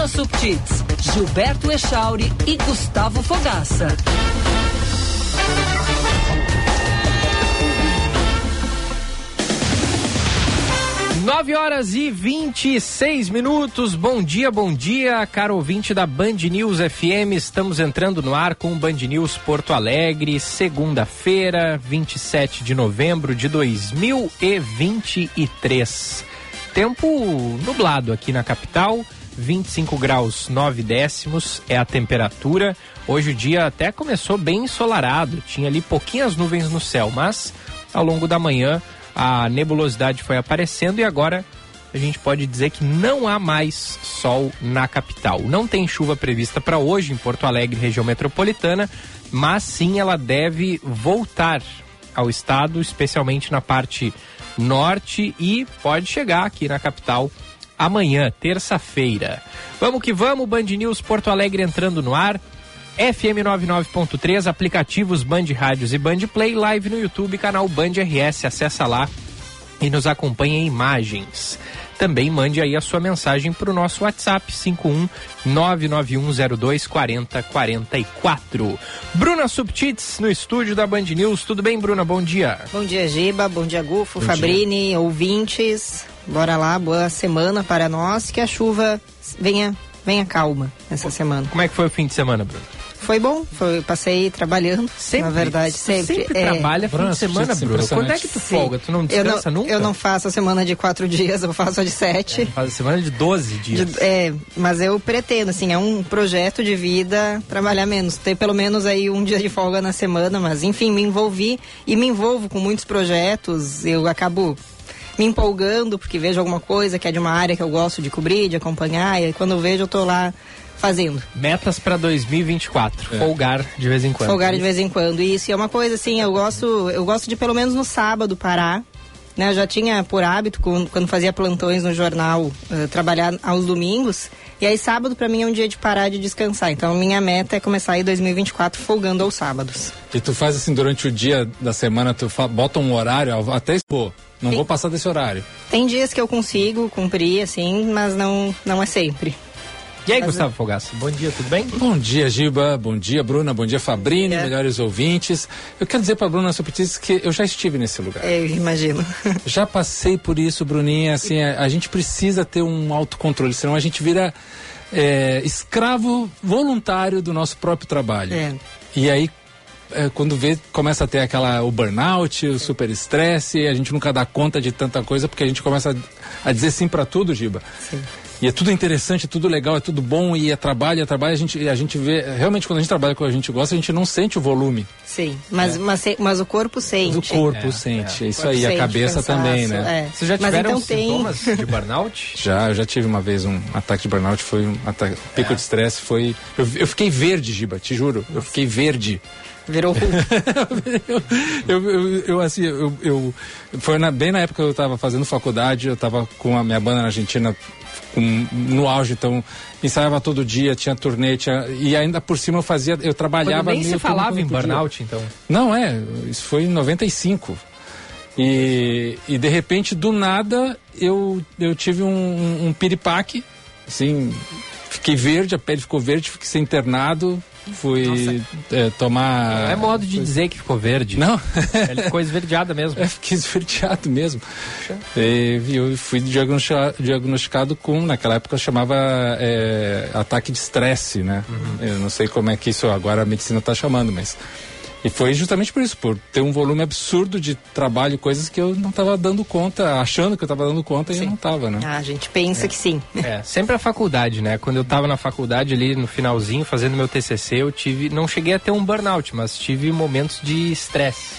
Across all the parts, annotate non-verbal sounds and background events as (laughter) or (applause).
Bruna Subtits, Gilberto Echauri e Gustavo Fogaça. 9 horas e 26 minutos. Bom dia, bom dia, caro ouvinte da Band News FM. Estamos entrando no ar com o Band News Porto Alegre, segunda-feira, 27 de novembro de 2023. Tempo nublado aqui na capital, 25 graus 9 décimos é a temperatura. Hoje o dia até começou bem ensolarado, tinha ali pouquinhas nuvens no céu, mas ao longo da manhã a nebulosidade foi aparecendo e agora a gente pode dizer que não há mais sol na capital. Não tem chuva prevista para hoje em Porto Alegre, região metropolitana, mas sim ela deve voltar ao estado, especialmente na parte norte e pode chegar aqui na capital amanhã, terça-feira. Vamos que vamos, Band News Porto Alegre entrando no ar. FM 99.3, aplicativos Band Rádios e Band Play, live no YouTube, canal Band RS. Acessa lá e nos acompanhe em imagens. Também mande aí a sua mensagem para o nosso WhatsApp 51 99102 4044. Bruna Subtits no estúdio da Band News. Tudo bem, Bruna? Bom dia. Bom dia, Giba. Bom dia, Gufo, Bom Fabrini, dia. ouvintes. Bora lá, boa semana para nós. Que a chuva venha, venha calma essa semana. Como é que foi o fim de semana, Bruna? Foi bom, foi, passei trabalhando, sempre, na verdade, sempre. sempre é, trabalha fim de semana, Bruno. Quando é que tu folga? Tu não descansa eu não, nunca? Eu não faço a semana de quatro (laughs) dias, eu faço a de sete. É, faz a semana de doze dias. De, é, mas eu pretendo, assim, é um projeto de vida trabalhar menos, ter pelo menos aí um dia de folga na semana, mas enfim, me envolvi e me envolvo com muitos projetos, eu acabo me empolgando porque vejo alguma coisa que é de uma área que eu gosto de cobrir, de acompanhar, e quando eu vejo eu tô lá fazendo. Metas para 2024. É. Folgar de vez em quando. Folgar de vez em quando. Isso é uma coisa assim, eu gosto, eu gosto de pelo menos no sábado parar. Né, eu já tinha por hábito, quando fazia plantões no jornal, uh, trabalhar aos domingos. E aí, sábado, para mim, é um dia de parar de descansar. Então, minha meta é começar aí 2024 folgando aos sábados. E tu faz assim, durante o dia da semana, tu bota um horário, até, pô, não Sim. vou passar desse horário. Tem dias que eu consigo cumprir, assim, mas não, não é sempre. E aí, Gustavo Fogaça, bom dia, tudo bem? Bom dia, Giba, bom dia, Bruna, bom dia, Fabrini, é. melhores ouvintes. Eu quero dizer para Bruna Sopitis que eu já estive nesse lugar. Eu imagino. (laughs) já passei por isso, Bruninha, assim, a, a gente precisa ter um autocontrole, senão a gente vira é, escravo voluntário do nosso próprio trabalho. É. E aí, é, quando vê, começa a ter aquela, o burnout, o super estresse, a gente nunca dá conta de tanta coisa, porque a gente começa a, a dizer sim para tudo, Giba. Sim. E é tudo interessante, é tudo legal, é tudo bom e é trabalho, é trabalho. A gente, a gente vê, realmente quando a gente trabalha com a gente gosta, a gente não sente o volume. Sim, mas, é. mas, mas, o corpo sente. Mas o corpo é, sente, é. isso aí, a cabeça cansaço, também, né? É. Vocês já tiveram então sintomas tem... (laughs) de burnout? já, eu já tive uma vez um ataque de burnout, foi um ataque, pico é. de estresse, foi... Eu, eu, fiquei verde, Giba, te juro, eu fiquei verde. Virou (laughs) eu, eu, eu, eu, assim, eu, eu foi na, bem na época que eu estava fazendo faculdade, eu estava com a minha banda na Argentina com, no auge, então ensaiava todo dia, tinha turnê, tinha, e ainda por cima eu fazia, eu trabalhava... nem se falava em burnout, então? Não, é, isso foi em 95. E, e de repente, do nada, eu, eu tive um, um piripaque, assim, fiquei verde, a pele ficou verde, fiquei internado, fui é, tomar. Não é modo de dizer que ficou verde. Não. Ele ficou esverdeada mesmo. (laughs) É, fiquei esverdeado mesmo. E, eu fui diagnosticado, diagnosticado com, naquela época chamava é, ataque de estresse, né? Uhum. Eu não sei como é que isso agora a medicina está chamando, mas e foi justamente por isso, por ter um volume absurdo de trabalho, coisas que eu não estava dando conta, achando que eu estava dando conta sim. e eu não estava, né? Ah, a gente pensa é. que sim. É, sempre a faculdade, né? Quando eu estava na faculdade ali no finalzinho, fazendo meu TCC, eu tive, não cheguei a ter um burnout, mas tive momentos de estresse.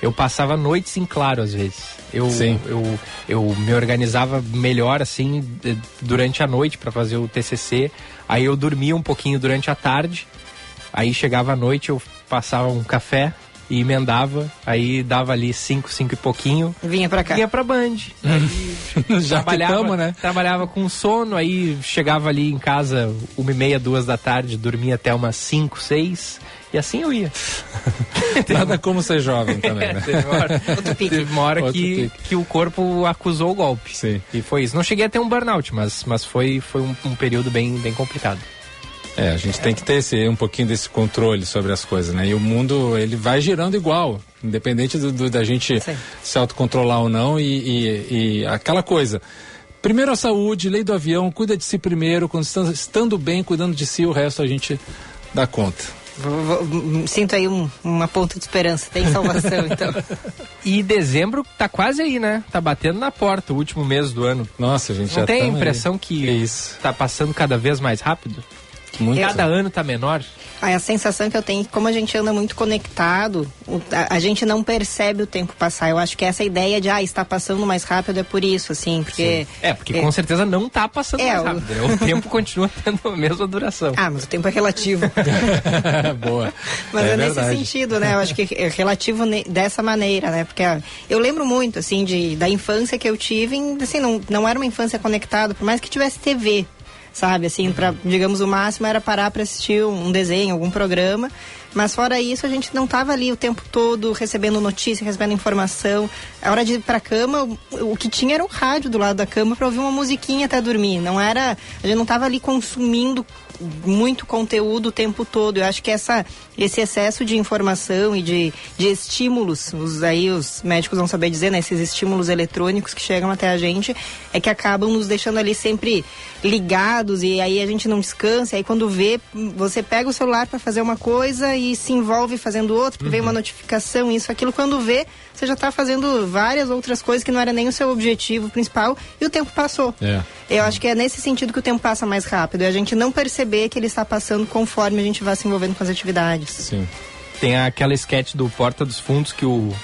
Eu passava noites em claro às vezes. Eu, Sim. eu, eu me organizava melhor assim durante a noite para fazer o TCC. Aí eu dormia um pouquinho durante a tarde. Aí chegava a noite, eu passava um café e emendava, aí dava ali cinco, cinco e pouquinho. Vinha pra cá. Vinha pra Band. Aí, (laughs) Já trabalhava, ficamos, né? Trabalhava com sono, aí chegava ali em casa uma e meia, duas da tarde, dormia até umas cinco, seis E assim eu ia. (laughs) Nada como ser jovem (laughs) também, né? teve uma hora, teve uma hora que, que o corpo acusou o golpe. Sim. E foi isso. Não cheguei a ter um burnout, mas, mas foi, foi um, um período bem, bem complicado. É, a gente tem que ter esse, um pouquinho desse controle sobre as coisas, né? E o mundo, ele vai girando igual, independente do, do da gente Sim. se autocontrolar ou não e, e, e, aquela coisa. Primeiro a saúde, lei do avião, cuida de si primeiro, quando estando, estando bem, cuidando de si, o resto a gente dá conta. Sinto aí um, uma ponta de esperança, tem salvação (laughs) então. E dezembro tá quase aí, né? Tá batendo na porta o último mês do ano. Nossa, a gente Não já tem a impressão aí. que, que isso. tá passando cada vez mais rápido? Muito. Cada ano tá menor? a sensação que eu tenho é que como a gente anda muito conectado, a, a, gente não percebe o tempo passar. Eu acho que essa ideia de, ah, está passando mais rápido é por isso, assim, porque... Sim. É, porque é, com certeza não está passando é, mais rápido. O... (laughs) O tempo continua tendo a mesma duração. Ah, mas o tempo é relativo. (laughs) Boa. Mas é, é nesse sentido, né? Eu acho que é relativo dessa maneira, né? Porque eu lembro muito, assim, de, da infância que eu tive, assim, não, não era uma infância conectada, por mais que tivesse TV, sabe? Assim, para digamos o máximo era parar para assistir um desenho, algum programa. Mas fora isso, a gente não estava ali o tempo todo recebendo notícia, recebendo informação. A hora de ir para cama, o, o, que tinha era o rádio do lado da cama para ouvir uma musiquinha até dormir. Não era, a gente não estava ali consumindo muito conteúdo o tempo todo. Eu acho que essa, esse excesso de informação e de, de estímulos, os, aí os médicos vão saber dizer, né? Esses estímulos eletrônicos que chegam até a gente, é que acabam nos deixando ali sempre ligados e aí a gente não descansa. E aí quando vê, você pega o celular para fazer uma coisa e se envolve fazendo outra, porque uhum. vem uma notificação, isso, aquilo. Quando vê, você já está fazendo várias outras coisas que não era nem o seu objetivo principal e o tempo passou. É. Eu acho que é nesse sentido que o tempo passa mais rápido. E a gente não perceber que ele está passando conforme a gente vai se envolvendo com as atividades. Sim. Tem aquela sketch do Porta dos Fundos que o,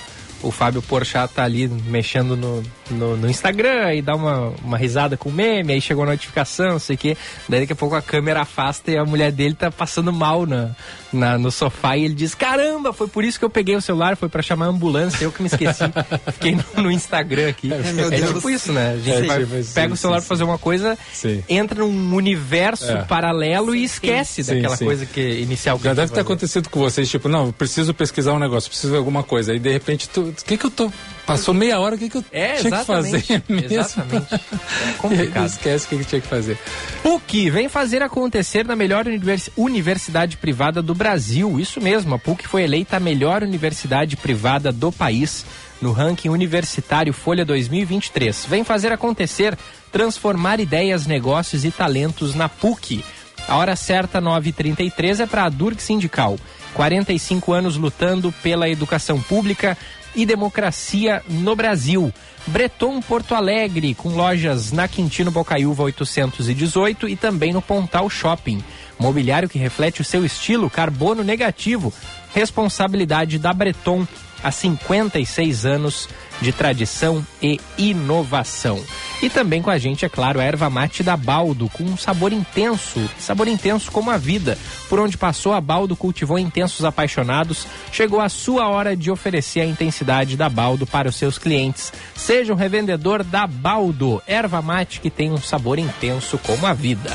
o Fábio Porchat tá ali mexendo no, no, no, Instagram e dá uma, uma risada com o meme, aí chegou a notificação, não sei o quê. Daí daqui a pouco a câmera afasta e a mulher dele tá passando mal na, na, no sofá e ele diz: Caramba, foi por isso que eu peguei o celular, foi para chamar a ambulância, eu que me esqueci. (laughs) Fiquei no, no, Instagram aqui. É, é tipo isso, né? A gente é, tipo, pega sim, o celular sim, pra fazer uma coisa, sim. entra num universo é. paralelo e esquece daquela coisa que inicial que Já deve ter acontecido com vocês, tipo, não, preciso pesquisar um negócio, preciso de alguma coisa. Aí de repente, o que que eu tô Passou meia hora, o que, que eu é, tinha que fazer mesmo? Exatamente. É (laughs) complicado. Esquece o que, que tinha que fazer. PUC vem fazer acontecer na melhor univers universidade privada do Brasil. Isso mesmo, a PUC foi eleita a melhor universidade privada do país no ranking universitário Folha 2023. Vem fazer acontecer, transformar ideias, negócios e talentos na PUC. A hora certa, 9h33, é para a Durk Sindical. 45 anos lutando pela educação pública, e democracia no Brasil. Breton Porto Alegre, com lojas na Quintino Bocaiúva 818 e também no Pontal Shopping. Mobiliário que reflete o seu estilo, carbono negativo. Responsabilidade da Breton há 56 anos de tradição e inovação. E também com a gente, é claro, a erva mate da Baldo, com um sabor intenso, sabor intenso como a vida. Por onde passou, a Baldo cultivou intensos apaixonados. Chegou a sua hora de oferecer a intensidade da Baldo para os seus clientes. Seja um revendedor da Baldo, erva mate que tem um sabor intenso como a vida.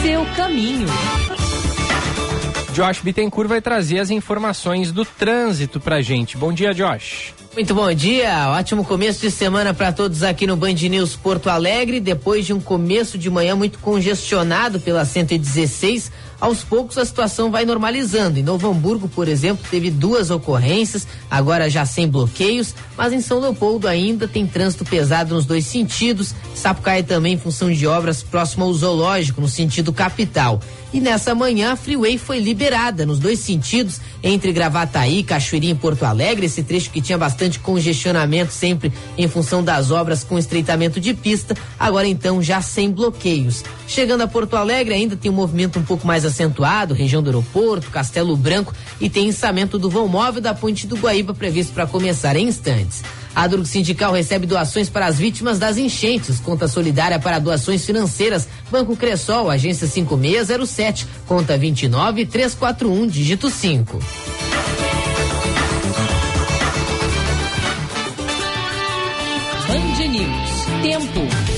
Seu caminho. Josh Bittencourt vai trazer as informações do trânsito pra gente. Bom dia, Josh. Muito bom dia, ótimo começo de semana para todos aqui no Band News Porto Alegre. Depois de um começo de manhã muito congestionado pela 116, aos poucos a situação vai normalizando. Em Novo Hamburgo, por exemplo, teve duas ocorrências, agora já sem bloqueios, mas em São Leopoldo ainda tem trânsito pesado nos dois sentidos. Sapucaia também em função de obras próximo ao zoológico, no sentido capital. E nessa manhã a Freeway foi liberada nos dois sentidos, entre Gravataí, Cachoeirinha e Porto Alegre, esse trecho que tinha bastante congestionamento sempre em função das obras com estreitamento de pista, agora então já sem bloqueios. Chegando a Porto Alegre ainda tem um movimento um pouco mais acentuado, região do aeroporto, Castelo Branco e tem ençamento do vão móvel da Ponte do Guaíba previsto para começar em instantes. A Durgo Sindical recebe doações para as vítimas das enchentes. Conta solidária para doações financeiras. Banco Cressol, agência 5607, conta 29341, dígito 5. Band News. Tempo.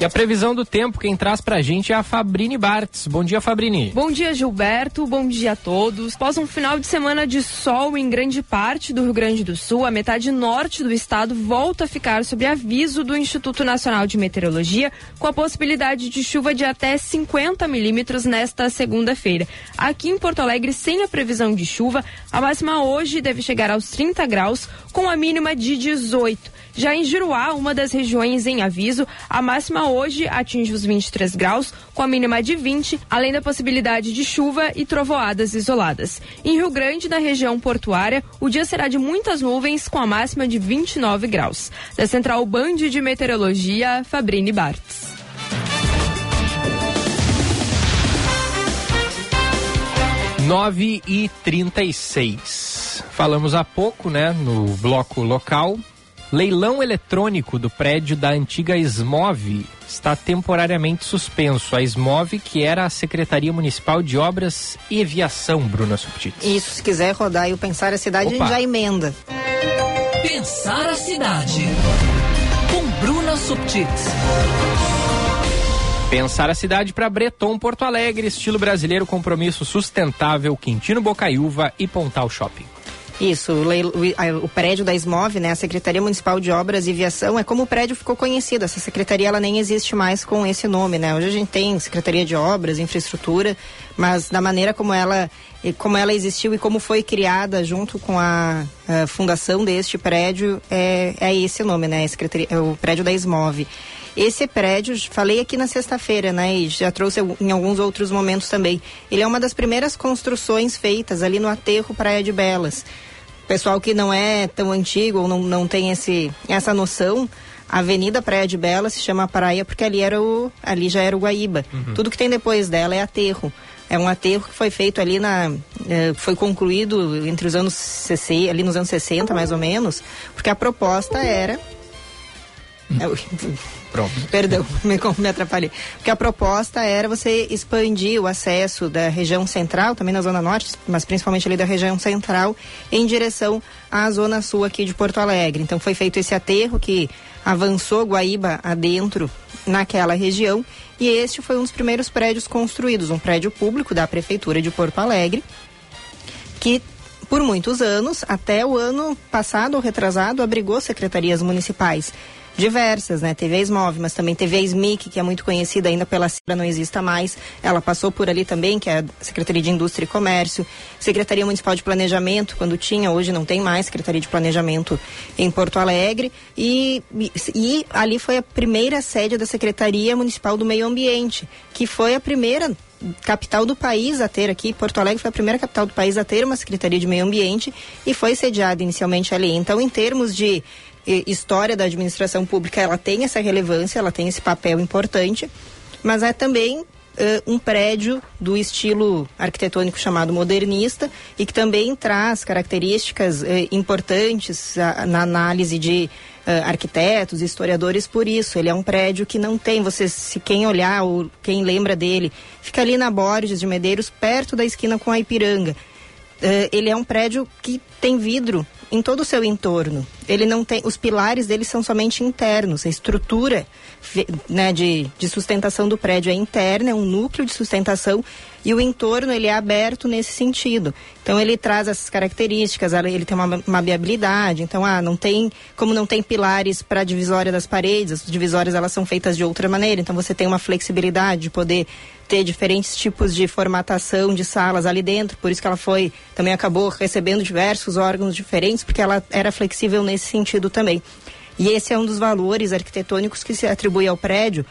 E a previsão do tempo, quem traz pra gente é a Fabrini Bartz. Bom dia, Fabrini. Bom dia, Gilberto. Bom dia a todos. Após um final de semana de sol em grande parte do Rio Grande do Sul, a metade norte do estado volta a ficar sob aviso do Instituto Nacional de Meteorologia, com a possibilidade de chuva de até 50 milímetros nesta segunda-feira. Aqui em Porto Alegre, sem a previsão de chuva, a máxima hoje deve chegar aos 30 graus, com a mínima de 18. Já em Juruá, uma das regiões em aviso, a máxima hoje atinge os 23 graus, com a mínima de 20, além da possibilidade de chuva e trovoadas isoladas. Em Rio Grande, na região portuária, o dia será de muitas nuvens, com a máxima de 29 graus. Da Central Band de Meteorologia, Fabrini Bartz. Nove e trinta e seis. Falamos há pouco, né, no bloco local, Leilão eletrônico do prédio da antiga SMOV está temporariamente suspenso. A SMOV, que era a Secretaria Municipal de Obras e Aviação, Bruna Subtits. Isso, se quiser rodar e o Pensar a Cidade, Opa. a gente já emenda. Pensar a Cidade, com Bruna Subtits. Pensar a cidade para Breton, Porto Alegre, estilo brasileiro, compromisso sustentável, Quintino Bocaiúva e Pontal Shopping. Isso, o, o, prédio da SMOV, né, a Secretaria Municipal de Obras e Viação, é como o prédio ficou conhecido. Essa secretaria ela nem existe mais com esse nome, né? Hoje a gente tem Secretaria de Obras, Infraestrutura, mas da maneira como ela como ela existiu e como foi criada junto com a, a fundação deste prédio é, é esse nome, né? É o prédio da SMOV. Esse prédio, falei aqui na sexta-feira, né? E já trouxe em alguns outros momentos também. Ele é uma das primeiras construções feitas ali no aterro Praia de Belas pessoal que não é tão antigo ou não, não tem esse, essa noção, a Avenida Praia de Bela se chama Praia porque ali, era o, ali já era o Guaíba. Uhum. Tudo que tem depois dela é aterro. É um aterro que foi feito ali na. Eh, foi concluído entre os anos 60, ali nos anos 60, mais ou menos, porque a proposta era. Uhum. Pronto. Perdão, (laughs) me, me atrapalhei. Porque a proposta era você expandir o acesso da região central, também na Zona Norte, mas principalmente ali da região central, em direção à Zona Sul aqui de Porto Alegre. Então foi feito esse aterro que avançou Guaíba adentro naquela região e este foi um dos primeiros prédios construídos, um prédio público da Prefeitura de Porto Alegre, que por muitos anos, até o ano passado ou retrasado, abrigou secretarias municipais diversas, né? Teve a mas também teve a que é muito conhecida ainda pela Cira, não exista mais. Ela passou por ali também, que é a Secretaria de Indústria e Comércio, Secretaria Municipal de Planejamento, quando tinha, hoje não tem mais Secretaria de Planejamento em Porto Alegre. E, e, e ali foi a primeira sede da Secretaria Municipal do Meio Ambiente, que foi a primeira capital do país a ter aqui, Porto Alegre foi a primeira capital do país a ter uma Secretaria de Meio Ambiente e foi sediada inicialmente ali. Então, em termos de história da administração pública, ela tem essa relevância, ela tem esse papel importante, mas é também um prédio do estilo arquitetônico chamado modernista e que também traz características importantes na análise de arquitetos, historiadores por isso. Ele é um prédio que não tem, você se quem olhar ou quem lembra dele, fica ali na Borges de Medeiros, perto da esquina com a Ipiranga. Ele é um prédio que tem vidro em todo o seu entorno. Ele não tem, os pilares dele são somente internos. A estrutura né, de, de sustentação do prédio é interna, é um núcleo de sustentação e o entorno ele é aberto nesse sentido. Então ele traz essas características, ele tem uma mabiabilidade, então ah, não tem, como não tem pilares para a divisória das paredes, as divisórias elas são feitas de outra maneira, então você tem uma flexibilidade de poder ter diferentes tipos de formatação de salas ali dentro, por isso que ela foi, também acabou recebendo diversos órgãos diferentes, porque ela era flexível nesse sentido também. E esse é um dos valores arquitetônicos que se atribui ao prédio,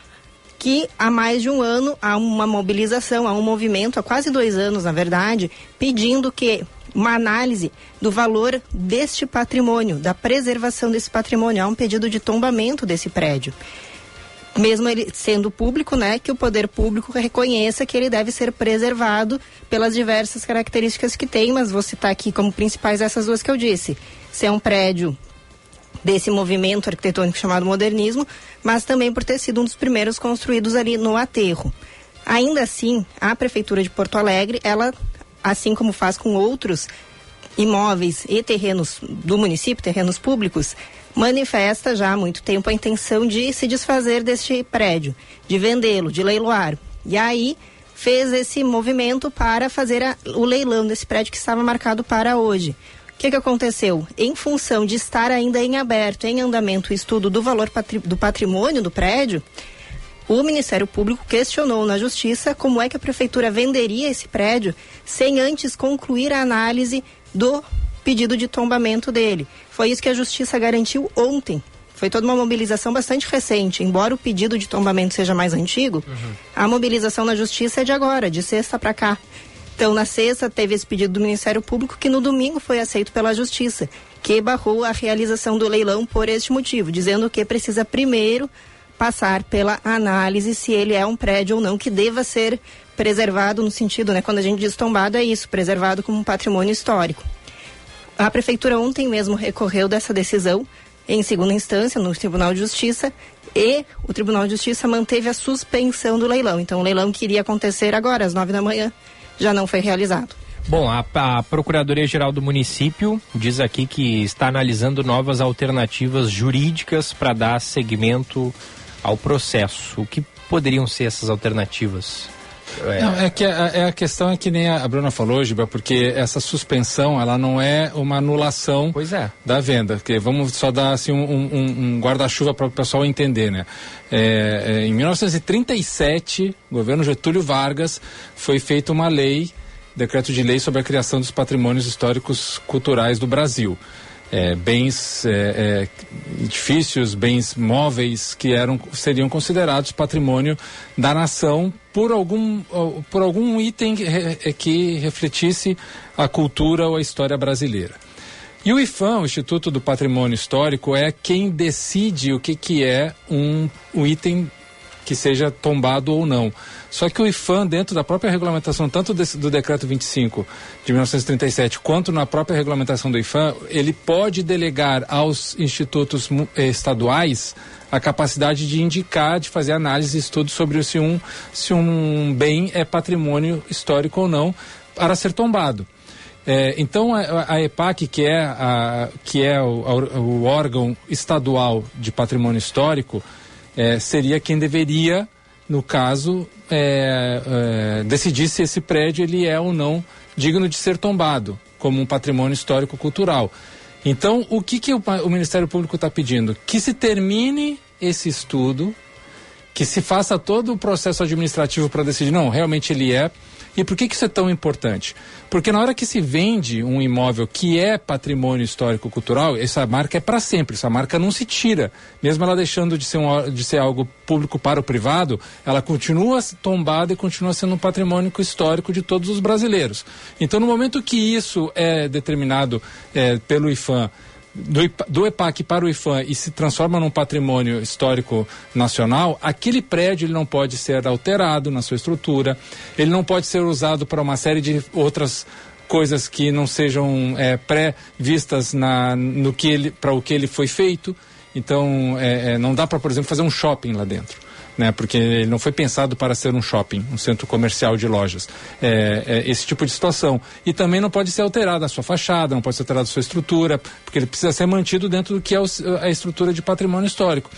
que há mais de um ano há uma mobilização, há um movimento, há quase dois anos, na verdade, pedindo que uma análise do valor deste patrimônio, da preservação desse patrimônio. Há um pedido de tombamento desse prédio. Mesmo ele sendo público, né, que o poder público reconheça que ele deve ser preservado pelas diversas características que tem, mas vou citar aqui como principais essas duas que eu disse. Se é um prédio desse movimento arquitetônico chamado modernismo, mas também por ter sido um dos primeiros construídos ali no aterro. Ainda assim, a prefeitura de Porto Alegre, ela, assim como faz com outros imóveis e terrenos do município, terrenos públicos, manifesta já há muito tempo a intenção de se desfazer deste prédio, de vendê-lo, de leiloar. E aí fez esse movimento para fazer a, o leilão desse prédio que estava marcado para hoje. O que, que aconteceu? Em função de estar ainda em aberto, em andamento o estudo do valor patri, do patrimônio do prédio, o Ministério Público questionou na Justiça como é que a Prefeitura venderia esse prédio sem antes concluir a análise do pedido de tombamento dele. Foi isso que a Justiça garantiu ontem. Foi toda uma mobilização bastante recente. Embora o pedido de tombamento seja mais antigo, uhum. a mobilização na Justiça é de agora, de sexta para cá. Então, na sexta, teve esse pedido do Ministério Público, que no domingo foi aceito pela Justiça, que barrou a realização do leilão por este motivo, dizendo que precisa primeiro passar pela análise se ele é um prédio ou não que deva ser preservado no sentido, né, quando a gente diz tombado é isso, preservado como um patrimônio histórico. A prefeitura ontem mesmo recorreu dessa decisão em segunda instância no Tribunal de Justiça e o Tribunal de Justiça manteve a suspensão do leilão. Então o leilão que iria acontecer agora às nove da manhã já não foi realizado. Bom, a, a Procuradoria-Geral do município diz aqui que está analisando novas alternativas jurídicas para dar seguimento ao processo. O que poderiam ser essas alternativas? É. Não, é que a, é a questão é que nem a Bruna falou, Giba, porque essa suspensão ela não é uma anulação é. da venda. Porque vamos só dar assim, um, um, um guarda-chuva para o pessoal entender, né? É, é, em 1937, governo Getúlio Vargas, foi feita uma lei, decreto de lei sobre a criação dos patrimônios históricos culturais do Brasil é, bens, é, é, edifícios, bens móveis que eram, seriam considerados patrimônio da nação por algum, por algum item é, que refletisse a cultura ou a história brasileira. E o IFAM, o Instituto do Patrimônio Histórico, é quem decide o que, que é um, um item que seja tombado ou não. Só que o IFAM, dentro da própria regulamentação, tanto desse, do decreto 25 de 1937, quanto na própria regulamentação do IFAM, ele pode delegar aos institutos eh, estaduais a capacidade de indicar, de fazer análise e estudo sobre se um, se um bem é patrimônio histórico ou não para ser tombado. É, então a, a, EPAC, que é, a, que é o, a, o órgão estadual de patrimônio histórico, é, seria quem deveria, no caso, é, é, decidir se esse prédio ele é ou não digno de ser tombado como um patrimônio histórico cultural. Então, o que, que o, o Ministério Público está pedindo? Que se termine esse estudo, que se faça todo o processo administrativo para decidir, não, realmente ele é e por que, que isso é tão importante? Porque na hora que se vende um imóvel que é patrimônio histórico-cultural, essa marca é para sempre, essa marca não se tira. Mesmo ela deixando de ser, um, de ser algo público para o privado, ela continua tombada e continua sendo um patrimônio histórico de todos os brasileiros. Então, no momento que isso é determinado é, pelo IFAM do, do EPAC para o IFAM e se transforma num patrimônio histórico nacional, aquele prédio ele não pode ser alterado na sua estrutura, ele não pode ser usado para uma série de outras coisas que não sejam é, pré-vistas no que para o que ele foi feito. Então, é, é, não dá para, por exemplo, fazer um shopping lá dentro né? Porque ele não foi pensado para ser um shopping, um centro comercial de lojas. É, é esse tipo de situação. E também não pode ser alterada a sua fachada, não pode ser alterada a sua estrutura, porque ele precisa ser mantido dentro do que é o, a estrutura de patrimônio histórico.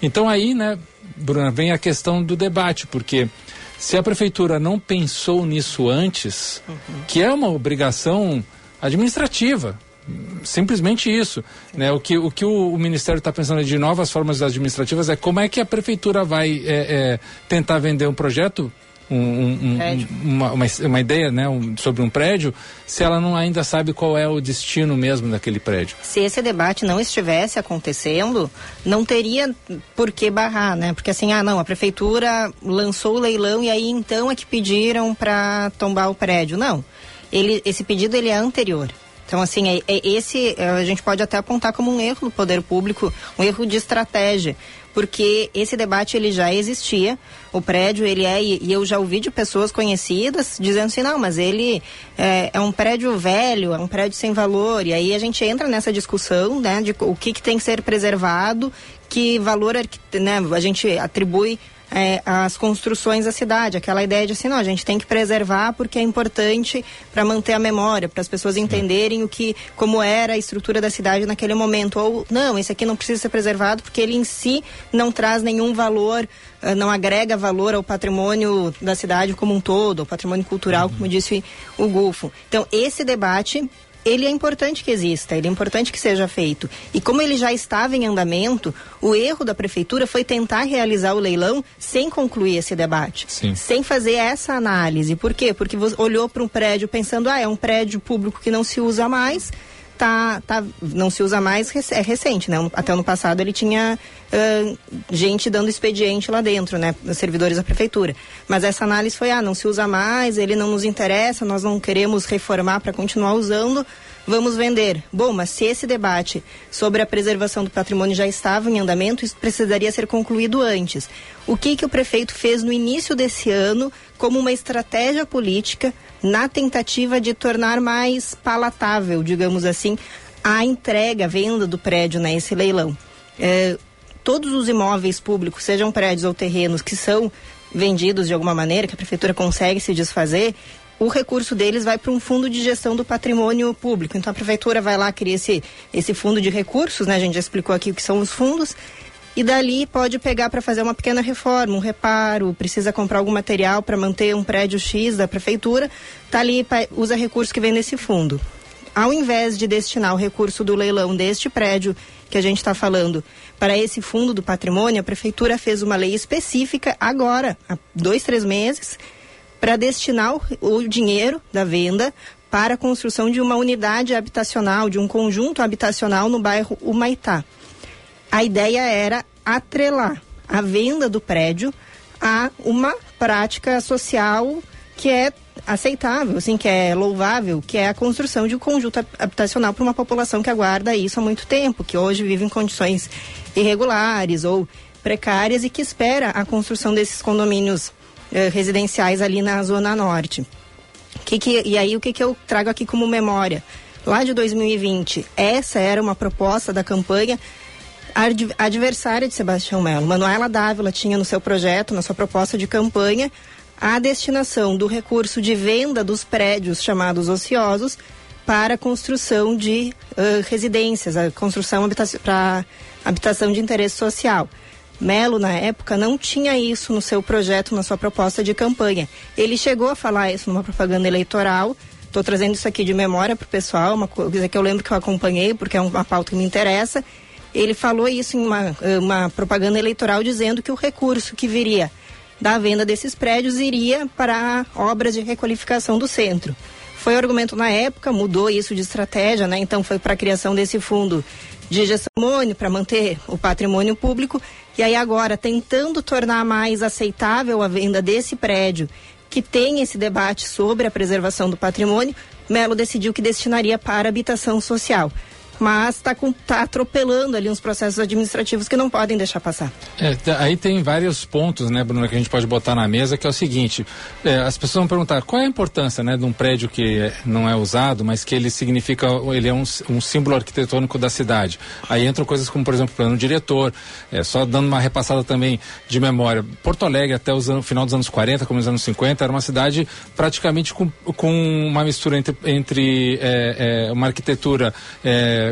Então aí, né, Bruna, vem a questão do debate, porque se a prefeitura não pensou nisso antes, uhum. que é uma obrigação administrativa, simplesmente isso. Né? O que o, que o, o Ministério está pensando de novas formas administrativas é como é que a Prefeitura vai é, é, tentar vender um projeto, um, um, uma, uma, uma, ideia né, sobre um prédio, se ela não ainda sabe qual é o destino mesmo daquele prédio. Se esse debate não estivesse acontecendo, não teria por que barrar, né? Porque assim, ah, não, a Prefeitura lançou o leilão e aí então é que pediram para tombar o prédio. Não. Ele, esse pedido ele é anterior. Então, assim, é, é esse é, a gente pode até apontar como um erro do poder público, um erro de estratégia, porque esse debate ele já existia. O prédio ele é e eu já ouvi de pessoas conhecidas dizendo assim, não, mas ele é, é, um prédio velho, é um prédio sem valor. E aí a gente entra nessa discussão, né, de o que, que tem que ser preservado, que valor né, a gente atribui é, as construções da cidade, aquela ideia de assim, não, a gente tem que preservar porque é importante para manter a memória, para as pessoas entenderem o que, como era a estrutura da cidade naquele momento. Ou não, esse aqui não precisa ser preservado porque ele em si não traz nenhum valor, uh, não agrega valor ao patrimônio da cidade como um todo, ao patrimônio cultural, uhum. como disse o Gulfo. Então, esse debate ele é importante que exista, ele é importante que seja feito. E como ele já estava em andamento, o erro da prefeitura foi tentar realizar o leilão sem concluir esse debate, Sim. sem fazer essa análise. Por quê? Porque olhou para um prédio pensando, ah, é um prédio público que não se usa mais tá, tá, não se usa mais, é recente, né? Até ano passado ele tinha uh, gente dando expediente lá dentro, né? Servidores da prefeitura. Mas essa análise foi, ah, não se usa mais, ele não nos interessa, nós não queremos reformar para continuar usando, vamos vender. Bom, mas se esse debate sobre a preservação do patrimônio já estava em andamento, isso precisaria ser concluído antes. O que que o prefeito fez no início desse ano como uma estratégia política na tentativa de tornar mais palatável, digamos assim, a entrega, a venda do prédio nesse né, leilão. É, todos os imóveis públicos, sejam prédios ou terrenos, que são vendidos de alguma maneira, que a prefeitura consegue se desfazer, o recurso deles vai para um fundo de gestão do patrimônio público. Então a prefeitura vai lá, cria esse, esse fundo de recursos, né? A gente já explicou aqui o que são os fundos, e dali pode pegar para fazer uma pequena reforma, um reparo, precisa comprar algum material para manter um prédio X da prefeitura, tá ali, usa recurso que vem desse fundo. Ao invés de destinar o recurso do leilão deste prédio que a gente está falando para esse fundo do patrimônio, a prefeitura fez uma lei específica agora, há dois, três meses, para destinar o, o dinheiro da venda para a construção de uma unidade habitacional, de um conjunto habitacional no bairro Humaitá. A ideia era atrelar a venda do prédio a uma prática social que é aceitável, assim, que é louvável, que é a construção de um conjunto habitacional para uma população que aguarda isso há muito tempo, que hoje vive em condições irregulares ou precárias e que espera a construção desses condomínios eh, residenciais ali na zona norte. Que que, e aí o que, que eu trago aqui como memória? Lá de 2020, essa era uma proposta da campanha adversária de Sebastião Melo. Manuela Dávila tinha no seu projeto, na sua proposta de campanha, a destinação do recurso de venda dos prédios chamados ociosos para a construção de uh, residências, a construção para habitação de interesse social. Melo, na época, não tinha isso no seu projeto, na sua proposta de campanha. Ele chegou a falar isso numa propaganda eleitoral. Estou trazendo isso aqui de memória para o pessoal, uma coisa que eu lembro que eu acompanhei, porque é uma pauta que me interessa ele falou isso em uma, uma propaganda eleitoral dizendo que o recurso que viria da venda desses prédios iria para obras de requalificação do centro. Foi o argumento na época, mudou isso de estratégia, né? Então foi para a criação desse fundo de gestão para manter o patrimônio público. E aí agora, tentando tornar mais aceitável a venda desse prédio, que tem esse debate sobre a preservação do patrimônio, Melo decidiu que destinaria para habitação social mas está tá atropelando ali uns processos administrativos que não podem deixar passar. É, aí tem vários pontos, né, Bruna, que a gente pode botar na mesa, que é o seguinte: é, as pessoas vão perguntar qual é a importância, né, de um prédio que não é usado, mas que ele significa, ele é um, um símbolo arquitetônico da cidade. Aí entram coisas como, por exemplo, plano diretor, é, só dando uma repassada também de memória. Porto Alegre, até o final dos anos 40, como nos anos 50, era uma cidade praticamente com, com uma mistura entre, entre é, é uma arquitetura é,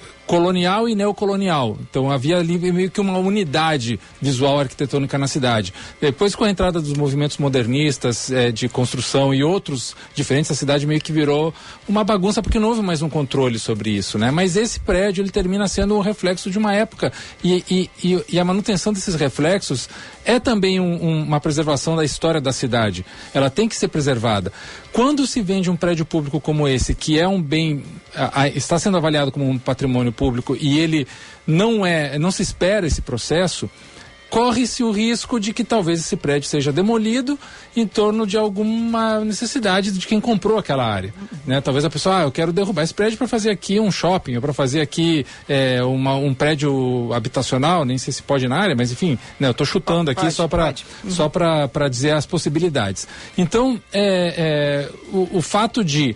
colonial e neocolonial. Então havia ali meio que uma unidade visual arquitetônica na cidade. Depois, com a entrada dos movimentos modernistas eh, de construção e outros diferentes, a cidade meio que virou uma bagunça porque não houve mais um controle sobre isso, né? Mas esse prédio ele termina sendo um reflexo de uma época e, e, e, e a manutenção desses reflexos é também um, um, uma preservação da história da cidade. Ela tem que ser preservada. Quando se vende um prédio público como esse, que é um bem, a, a, está sendo avaliado como um patrimônio público e ele não é, não se espera esse processo, corre-se o risco de que talvez esse prédio seja demolido em torno de alguma necessidade de quem comprou aquela área. Né? Talvez a pessoa, ah, eu quero derrubar esse prédio para fazer aqui um shopping, ou para fazer aqui é, uma, um prédio habitacional, nem sei se pode na área, mas enfim, né, eu estou chutando aqui pode, só para uhum. só para dizer as possibilidades. Então, é, é, o, o fato de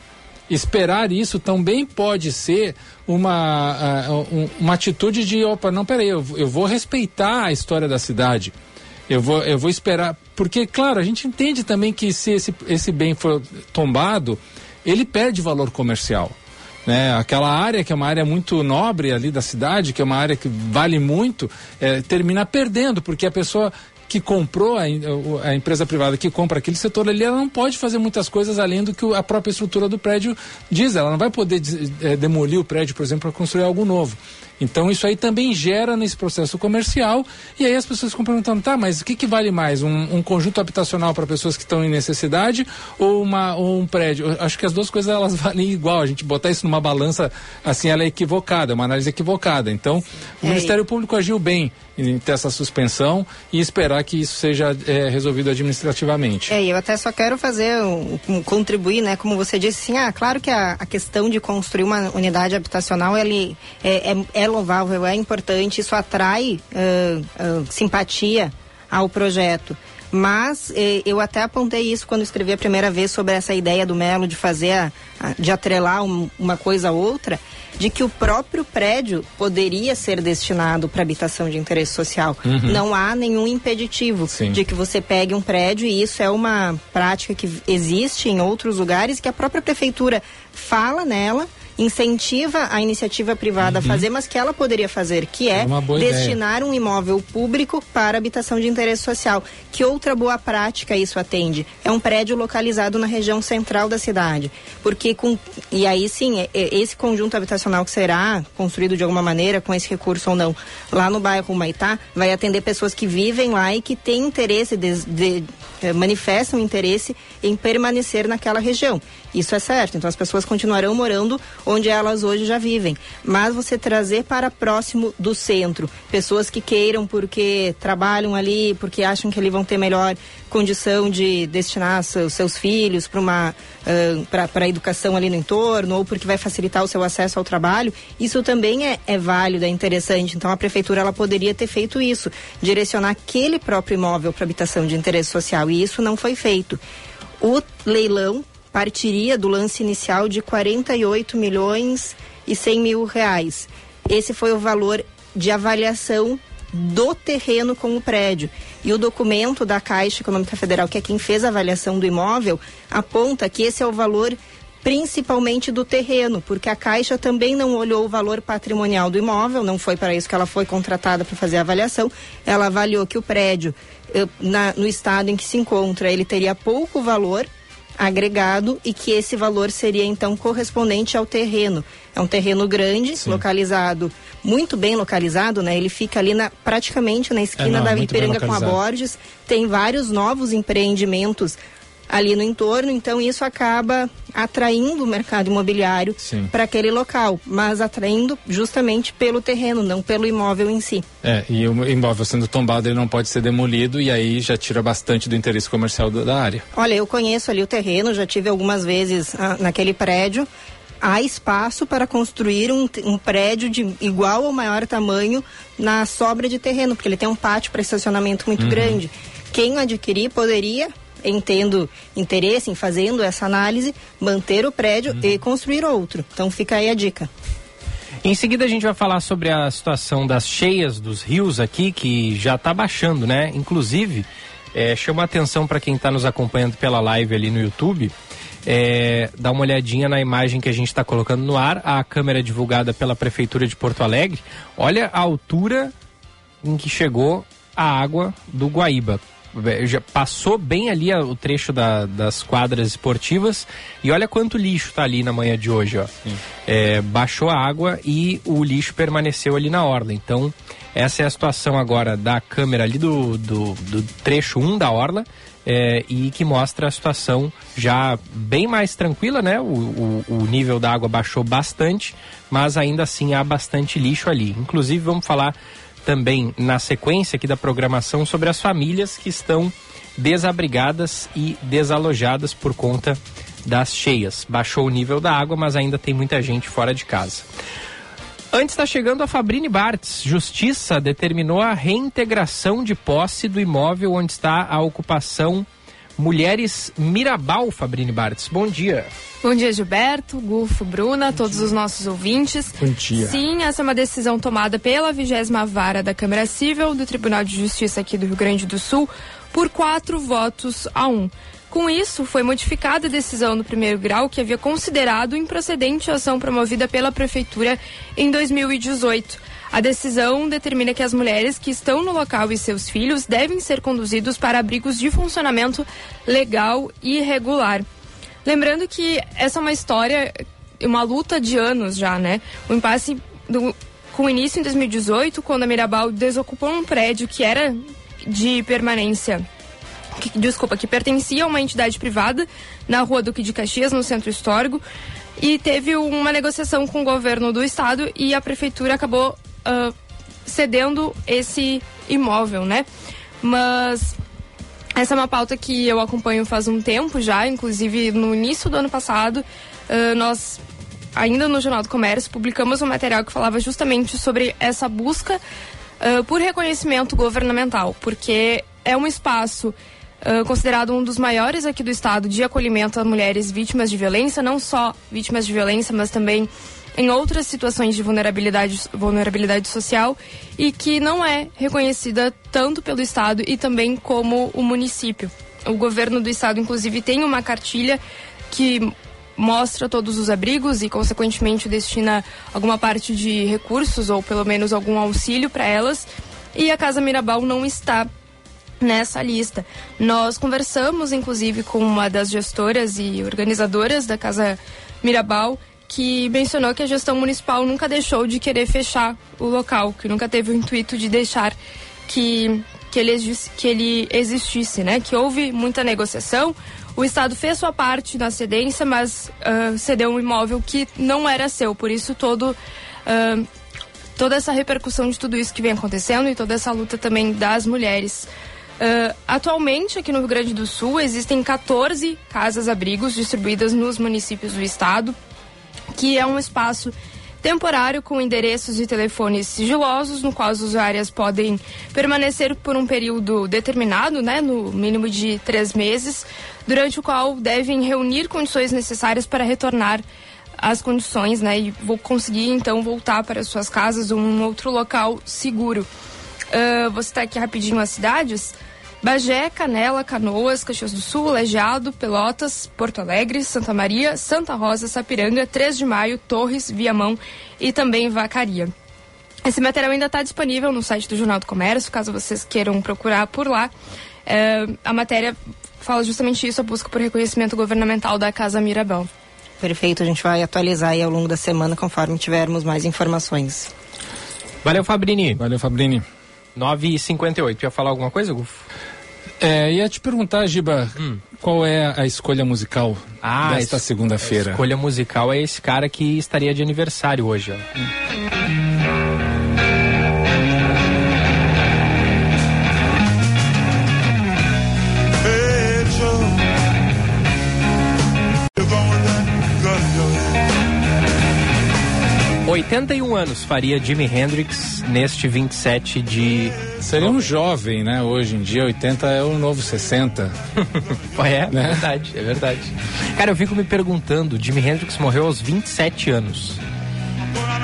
esperar isso também pode ser uma, uh, uma atitude de, opa, não, peraí, eu, eu vou respeitar a história da cidade. Eu vou, eu vou esperar. Porque, claro, a gente entende também que se esse, esse bem for tombado, ele perde valor comercial. Né? Aquela área que é uma área muito nobre ali da cidade, que é uma área que vale muito, é, termina perdendo, porque a pessoa que comprou, a, a, empresa privada que compra aquele setor ali, ela não pode fazer muitas coisas além do que a própria estrutura do prédio diz. Ela não vai poder é, demolir o prédio, por exemplo, para construir algo novo. Então isso aí também gera nesse processo comercial e aí as pessoas ficam perguntando, tá, mas o que, que vale mais? Um, um conjunto habitacional para pessoas que estão em necessidade ou, uma, ou um prédio? Eu acho que as duas coisas elas (laughs) valem igual. A gente botar isso numa balança assim, ela é equivocada, uma análise equivocada. Então o é. Ministério Público agiu bem em ter essa suspensão e esperar que isso seja é, resolvido administrativamente. É, eu até só quero fazer, um, um, contribuir, né? Como você disse, sim, ah, claro que a, a questão de construir uma unidade habitacional ele é, é, é louvável, é importante, isso atrai uh, uh, simpatia ao projeto. Mas eh, eu até apontei isso quando escrevi a primeira vez sobre essa ideia do Melo de fazer, a, a, de atrelar um, uma coisa a outra, de que o próprio prédio poderia ser destinado para habitação de interesse social. Uhum. Não há nenhum impeditivo Sim. de que você pegue um prédio e isso é uma prática que existe em outros lugares que a própria prefeitura fala nela incentiva a iniciativa privada uhum. a fazer, mas que ela poderia fazer, que é, é destinar ideia. um imóvel público para habitação de interesse social. Que outra boa prática isso atende? É um prédio localizado na região central da cidade. Porque com. E aí sim, é, é, esse conjunto habitacional que será construído de alguma maneira, com esse recurso ou não, lá no bairro Maitá, vai atender pessoas que vivem lá e que têm interesse, de, de, eh, manifestam interesse em permanecer naquela região. Isso é certo. Então as pessoas continuarão morando onde elas hoje já vivem. Mas você trazer para próximo do centro pessoas que queiram porque trabalham ali, porque acham que ali vão ter melhor condição de destinar seus, seus filhos para uma uh, para a educação ali no entorno ou porque vai facilitar o seu acesso ao trabalho, isso também é, é válido, é interessante. Então a prefeitura ela poderia ter feito isso, direcionar aquele próprio imóvel para habitação de interesse social e isso não foi feito. O leilão partiria do lance inicial de 48 milhões e 100 mil reais. Esse foi o valor de avaliação do terreno com o prédio. E o documento da Caixa Econômica Federal, que é quem fez a avaliação do imóvel, aponta que esse é o valor principalmente do terreno, porque a Caixa também não olhou o valor patrimonial do imóvel, não foi para isso que ela foi contratada para fazer a avaliação. Ela avaliou que o prédio, eh, na, no estado em que se encontra, ele teria pouco valor agregado e que esse valor seria então correspondente ao terreno. É um terreno grande, Sim. localizado, muito bem localizado, né? Ele fica ali na, praticamente na esquina é, não, da Ipiranga com a Borges. Tem vários novos empreendimentos ali no entorno, então isso acaba atraindo o mercado imobiliário para aquele local, mas atraindo justamente pelo terreno, não pelo imóvel em si. É, e o imóvel sendo tombado, ele não pode ser demolido e aí já tira bastante do interesse comercial da, área. Olha, eu conheço ali o terreno, já tive algumas vezes ah, naquele prédio. Há espaço para construir um, um prédio de igual ou maior tamanho na sobra de terreno, porque ele tem um pátio para estacionamento muito uhum. grande. Quem adquirir poderia entendo interesse em fazendo essa análise, manter o prédio uhum. e construir outro. Então fica aí a dica. Em seguida a gente vai falar sobre a situação das cheias dos rios aqui, que já está baixando, né? Inclusive, é, chama atenção para quem está nos acompanhando pela live ali no YouTube. É, dá uma olhadinha na imagem que a gente está colocando no ar, a câmera divulgada pela Prefeitura de Porto Alegre. Olha a altura em que chegou a água do Guaíba já passou bem ali o trecho da, das quadras esportivas e olha quanto lixo tá ali na manhã de hoje, ó. É, baixou a água e o lixo permaneceu ali na orla. Então, essa é a situação agora da câmera ali do, do, do trecho 1 da orla. É, e que mostra a situação já bem mais tranquila, né? O, o, o, nível da água baixou bastante, mas ainda assim há bastante lixo ali. Inclusive, vamos falar também na sequência aqui da programação sobre as famílias que estão desabrigadas e desalojadas por conta das cheias. Baixou o nível da água, mas ainda tem muita gente fora de casa. Antes está chegando a Fabrini Bartz. Justiça determinou a reintegração de posse do imóvel onde está a ocupação Mulheres Mirabal, Fabrini Bartz. Bom dia. Bom dia, Gilberto, Gufo, Bruna, Bom todos dia. os nossos ouvintes. Bom dia. Sim, essa é uma decisão tomada pela vigésima vara da Câmara Civil do Tribunal de Justiça aqui do Rio Grande do Sul por quatro votos a um. Com isso, foi modificada a decisão do primeiro grau que havia considerado improcedente a ação promovida pela Prefeitura em 2018. A decisão determina que as mulheres que estão no local e seus filhos devem ser conduzidos para abrigos de funcionamento legal e regular. Lembrando que essa é uma história, uma luta de anos já, né? O impasse do, com início em 2018, quando a Mirabal desocupou um prédio que era de permanência que, desculpa, que pertencia a uma entidade privada na rua Duque de Caxias, no centro histórico, e teve uma negociação com o governo do estado e a prefeitura acabou uh, cedendo esse imóvel, né? Mas essa é uma pauta que eu acompanho faz um tempo já, inclusive no início do ano passado, uh, nós, ainda no Jornal do Comércio, publicamos um material que falava justamente sobre essa busca uh, por reconhecimento governamental, porque é um espaço Uh, considerado um dos maiores aqui do estado de acolhimento a mulheres vítimas de violência, não só vítimas de violência, mas também em outras situações de vulnerabilidade, vulnerabilidade social e que não é reconhecida tanto pelo Estado e também como o município. O governo do Estado, inclusive, tem uma cartilha que mostra todos os abrigos e, consequentemente, destina alguma parte de recursos ou pelo menos algum auxílio para elas. E a Casa Mirabal não está nessa lista. Nós conversamos, inclusive, com uma das gestoras e organizadoras da Casa Mirabal que mencionou que a gestão municipal nunca deixou de querer fechar o local, que nunca teve o intuito de deixar que, que, ele, que ele existisse, né? Que houve muita negociação. O Estado fez sua parte na cedência, mas uh, cedeu um imóvel que não era seu. Por isso todo uh, toda essa repercussão de tudo isso que vem acontecendo e toda essa luta também das mulheres. Uh, atualmente, aqui no Rio Grande do Sul, existem 14 casas-abrigos distribuídas nos municípios do estado que é um espaço temporário com endereços e telefones sigilosos, no qual as usuárias podem permanecer por um período determinado, né, no mínimo de três meses, durante o qual devem reunir condições necessárias para retornar às condições, né, e vou conseguir então voltar para suas casas ou um outro local seguro. Uh, vou citar aqui rapidinho as cidades. Bagé, Canela, Canoas, Caxias do Sul, Legeado, Pelotas, Porto Alegre, Santa Maria, Santa Rosa, Sapiranga, 3 de Maio, Torres, Viamão e também Vacaria. Esse material ainda está disponível no site do Jornal do Comércio, caso vocês queiram procurar por lá. É, a matéria fala justamente isso, a busca por reconhecimento governamental da Casa Mirabel. Perfeito, a gente vai atualizar aí ao longo da semana conforme tivermos mais informações. Valeu, Fabrini. Valeu, Fabrini. 9h58. Ia falar alguma coisa, Gufo? É, ia te perguntar, Giba, hum. qual é a escolha musical ah, desta segunda-feira? A escolha musical é esse cara que estaria de aniversário hoje. Ó. Hum. 81 anos faria Jimi Hendrix neste 27 de. Seria um jovem, né? Hoje em dia, 80 é o novo 60. (laughs) é, né? é verdade, é verdade. Cara, eu fico me perguntando: Jimi Hendrix morreu aos 27 anos.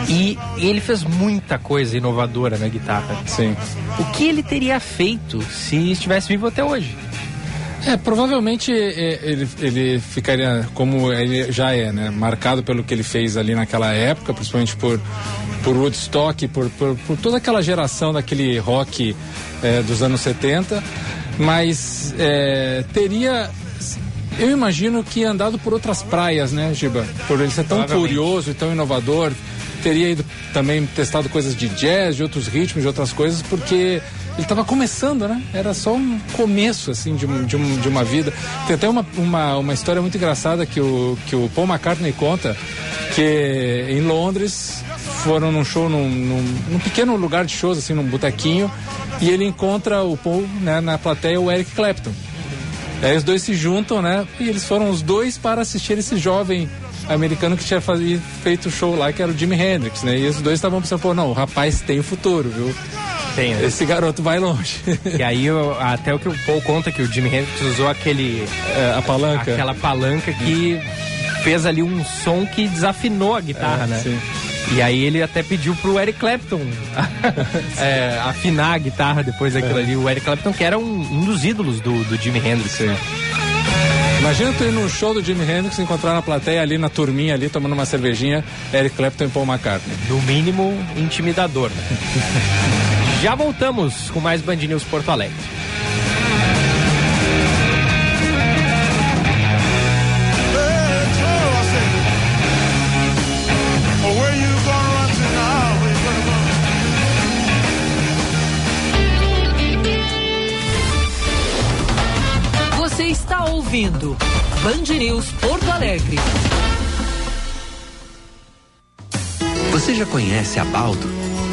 E ele fez muita coisa inovadora na guitarra. Sim. O que ele teria feito se estivesse vivo até hoje? É, provavelmente é, ele, ele ficaria, como ele já é, né? Marcado pelo que ele fez ali naquela época, principalmente por, por Woodstock, por, por, por toda aquela geração daquele rock é, dos anos 70. Mas é, teria eu imagino que andado por outras praias, né, Giba? Por ele ser tão curioso e tão inovador, teria ido também testado coisas de jazz, de outros ritmos, de outras coisas, porque ele estava começando, né? Era só um começo, assim, de, de, um, de uma vida. Tem até uma, uma, uma história muito engraçada que o, que o Paul McCartney conta, que em Londres foram num show, num, num, num pequeno lugar de shows, assim, num botequinho, e ele encontra o Paul, né, na plateia, o Eric Clapton. Aí os dois se juntam, né? E eles foram os dois para assistir esse jovem americano que tinha feito o show lá, que era o Jimi Hendrix, né? E os dois estavam pensando, pô, não, o rapaz tem futuro, viu? Tem, né? Esse garoto vai longe. E aí, até o que o Paul conta que o Jimi Hendrix usou aquele. É, a palanca. Aquela palanca que fez ali um som que desafinou a guitarra, é, né? Sim. E aí ele até pediu pro Eric Clapton (laughs) é, afinar a guitarra depois daquilo é. ali. O Eric Clapton, que era um, um dos ídolos do, do Jimi Hendrix. Sim. Imagina tu ir num show do Jimi Hendrix e encontrar na plateia ali na turminha ali, tomando uma cervejinha, Eric Clapton e Paul McCartney. No mínimo, intimidador, né? (laughs) Já voltamos com mais Band News Porto Alegre. ouvindo Band News Porto Alegre. Você já conhece a Baldo?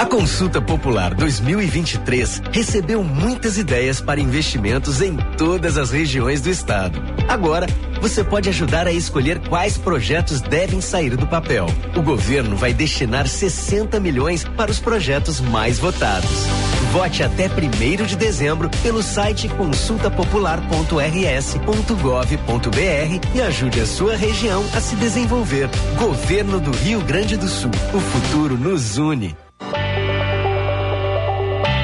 A Consulta Popular 2023 recebeu muitas ideias para investimentos em todas as regiões do estado. Agora, você pode ajudar a escolher quais projetos devem sair do papel. O governo vai destinar 60 milhões para os projetos mais votados. Vote até 1 de dezembro pelo site consultapopular.rs.gov.br e ajude a sua região a se desenvolver. Governo do Rio Grande do Sul. O futuro nos une.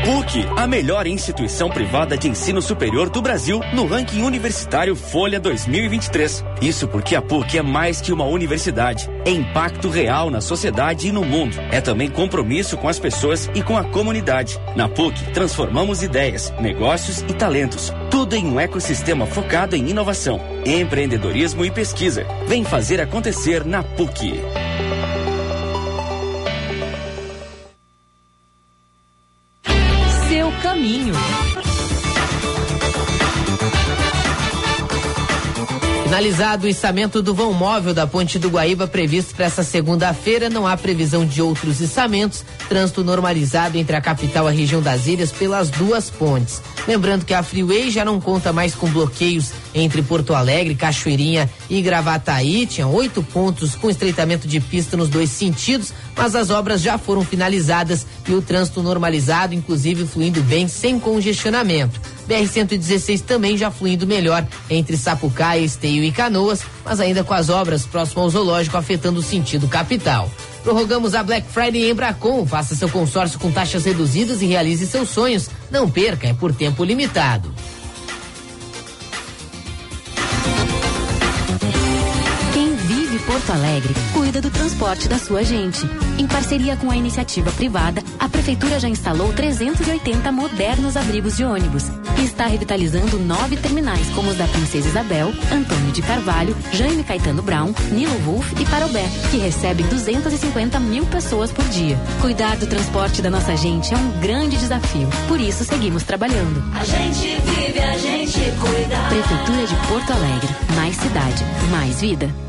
PUC, a melhor instituição privada de ensino superior do Brasil no ranking universitário Folha 2023. Isso porque a PUC é mais que uma universidade. É impacto real na sociedade e no mundo. É também compromisso com as pessoas e com a comunidade. Na PUC, transformamos ideias, negócios e talentos. Tudo em um ecossistema focado em inovação, empreendedorismo e pesquisa. Vem fazer acontecer na PUC. Caminho. Finalizado o içamento do vão móvel da Ponte do Guaíba previsto para essa segunda-feira, não há previsão de outros içamentos. Trânsito normalizado entre a capital e a região das ilhas pelas duas pontes. Lembrando que a Freeway já não conta mais com bloqueios entre Porto Alegre, Cachoeirinha e Gravataí. Tinha oito pontos com estreitamento de pista nos dois sentidos, mas as obras já foram finalizadas e o trânsito normalizado, inclusive fluindo bem sem congestionamento. BR-116 também já fluindo melhor entre Sapucaia, Esteio e Canoas, mas ainda com as obras próximo ao zoológico afetando o sentido capital. Prorrogamos a Black Friday em Bracon. Faça seu consórcio com taxas reduzidas e realize seus sonhos. Não perca, é por tempo limitado. Porto Alegre cuida do transporte da sua gente. Em parceria com a iniciativa privada, a Prefeitura já instalou 380 modernos abrigos de ônibus e está revitalizando nove terminais, como os da Princesa Isabel, Antônio de Carvalho, Jaime Caetano Brown, Nilo Wolf e Parobé, que recebem 250 mil pessoas por dia. Cuidar do transporte da nossa gente é um grande desafio, por isso seguimos trabalhando. A gente vive, a gente cuida. Prefeitura de Porto Alegre, mais cidade, mais vida.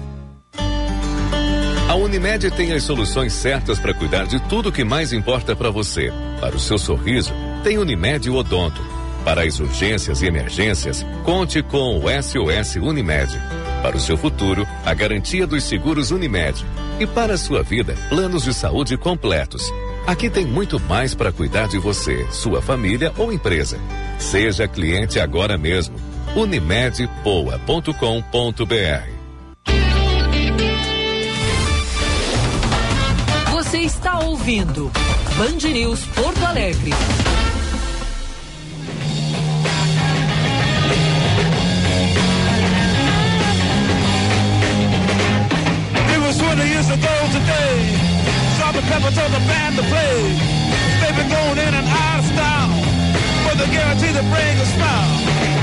A Unimed tem as soluções certas para cuidar de tudo que mais importa para você. Para o seu sorriso, tem Unimed Odonto. Para as urgências e emergências, conte com o SOS Unimed. Para o seu futuro, a garantia dos seguros Unimed. E para a sua vida, planos de saúde completos. Aqui tem muito mais para cuidar de você, sua família ou empresa. Seja cliente agora mesmo. Unimedpoa.com.br Você está ouvindo Band News Porto Alegre. It was 20 years ago today. Sharp pepper told the band to play. They've been going in and out of style, but they guarantee to bring a smile.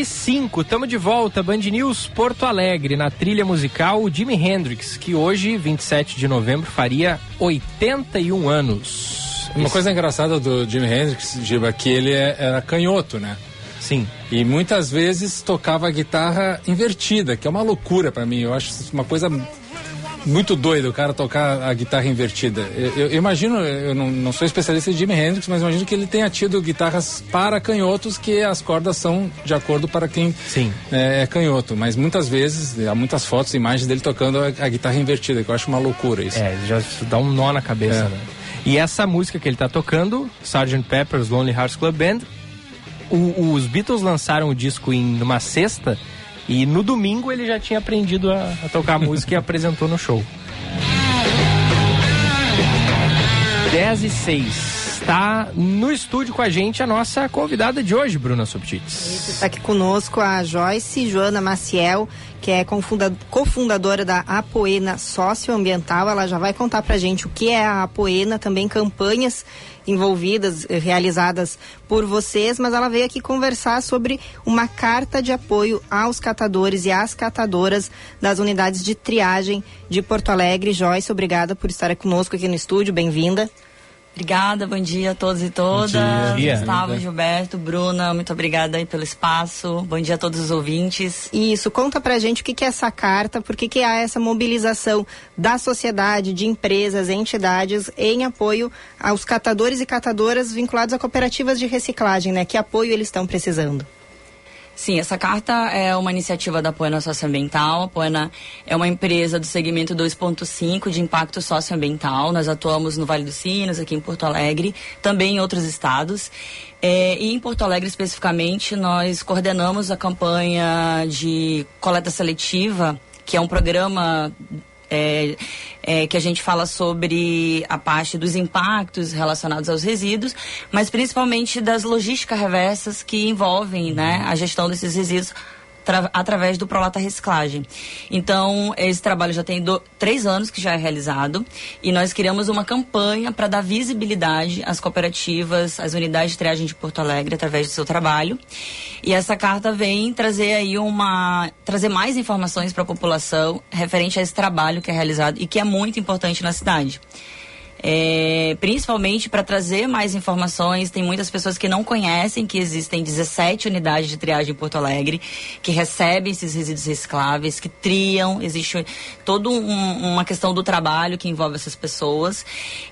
E 5, estamos de volta, Band News Porto Alegre, na trilha musical Jimi Hendrix, que hoje, 27 de novembro, faria 81 anos. Uma coisa engraçada do Jimi Hendrix, Giba, que ele é- era canhoto, né? Sim. E muitas vezes tocava a guitarra invertida, que é uma loucura pra mim. Eu acho isso uma coisa muito doida o cara tocar a guitarra invertida. Eu, eu- imagino, eu não, não sou especialista em Jimi Hendrix, mas imagino que ele tenha tido guitarras para canhotos que as cordas são de acordo para quem Sim. é, é canhoto. Mas muitas vezes, há muitas fotos, imagens dele tocando a, a guitarra invertida, que eu acho uma loucura isso. É, já dá um nó na cabeça, É. né? E essa música que ele tá tocando, Sgt. Pepper's Lonely Hearts Club Band, o- os Beatles lançaram o disco em numa sexta e no domingo ele já tinha aprendido a, a tocar a música e (laughs) apresentou no show. 10 e 6. Está no estúdio com a gente a nossa convidada de hoje, Bruna Subtits. Está aqui conosco a Joyce Joana Maciel, que é cofundadora da Apoena Socioambiental. Ela já vai contar pra gente o que é a Apoena, também campanhas envolvidas, eh, realizadas por vocês, mas ela veio aqui conversar sobre uma carta de apoio aos catadores e às catadoras das unidades de triagem de Porto Alegre. Joyce, obrigada por estar conosco aqui no estúdio, bem-vinda. Obrigada, bom dia a todos e todas. Bom dia. Gustavo, Bem-vinda. Gilberto, Bruna, muito obrigada aí pelo espaço. Bom dia a todos os ouvintes. Isso, conta pra gente o que, que é essa carta, por que, que há essa mobilização da sociedade, de empresas, entidades em apoio aos catadores e catadoras vinculados a cooperativas de reciclagem, né? Que apoio eles estão precisando? Sim, essa carta é uma iniciativa da Poena Socioambiental. A Poena é uma empresa do segmento 2.5 de impacto socioambiental. Nós atuamos no Vale dos Sinos, aqui em Porto Alegre, também em outros estados. É, e em Porto Alegre, especificamente, nós coordenamos a campanha de coleta seletiva, que é um programa é, é, que a gente fala sobre a parte dos impactos relacionados aos resíduos, mas principalmente das logísticas reversas que envolvem né, a gestão desses resíduos através do Prolata Reciclagem. Então, esse trabalho já tem do- três anos que já é realizado e nós criamos uma campanha para dar visibilidade às cooperativas, às unidades de triagem de Porto Alegre através do seu trabalho. E essa carta vem trazer aí uma trazer mais informações para a população referente a esse trabalho que é realizado e que é muito importante na cidade. É, principalmente para trazer mais informações. Tem muitas pessoas que não conhecem que existem 17 unidades de triagem em Porto Alegre que recebem esses resíduos recicláveis, que triam. Existe toda um- uma questão do trabalho que envolve essas pessoas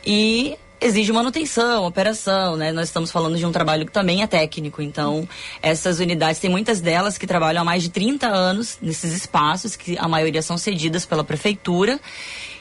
e exige manutenção, operação, né? Nós estamos falando de um trabalho que também é técnico, então essas unidades, tem muitas delas que trabalham há mais de 30 anos nesses espaços, que a maioria são cedidas pela prefeitura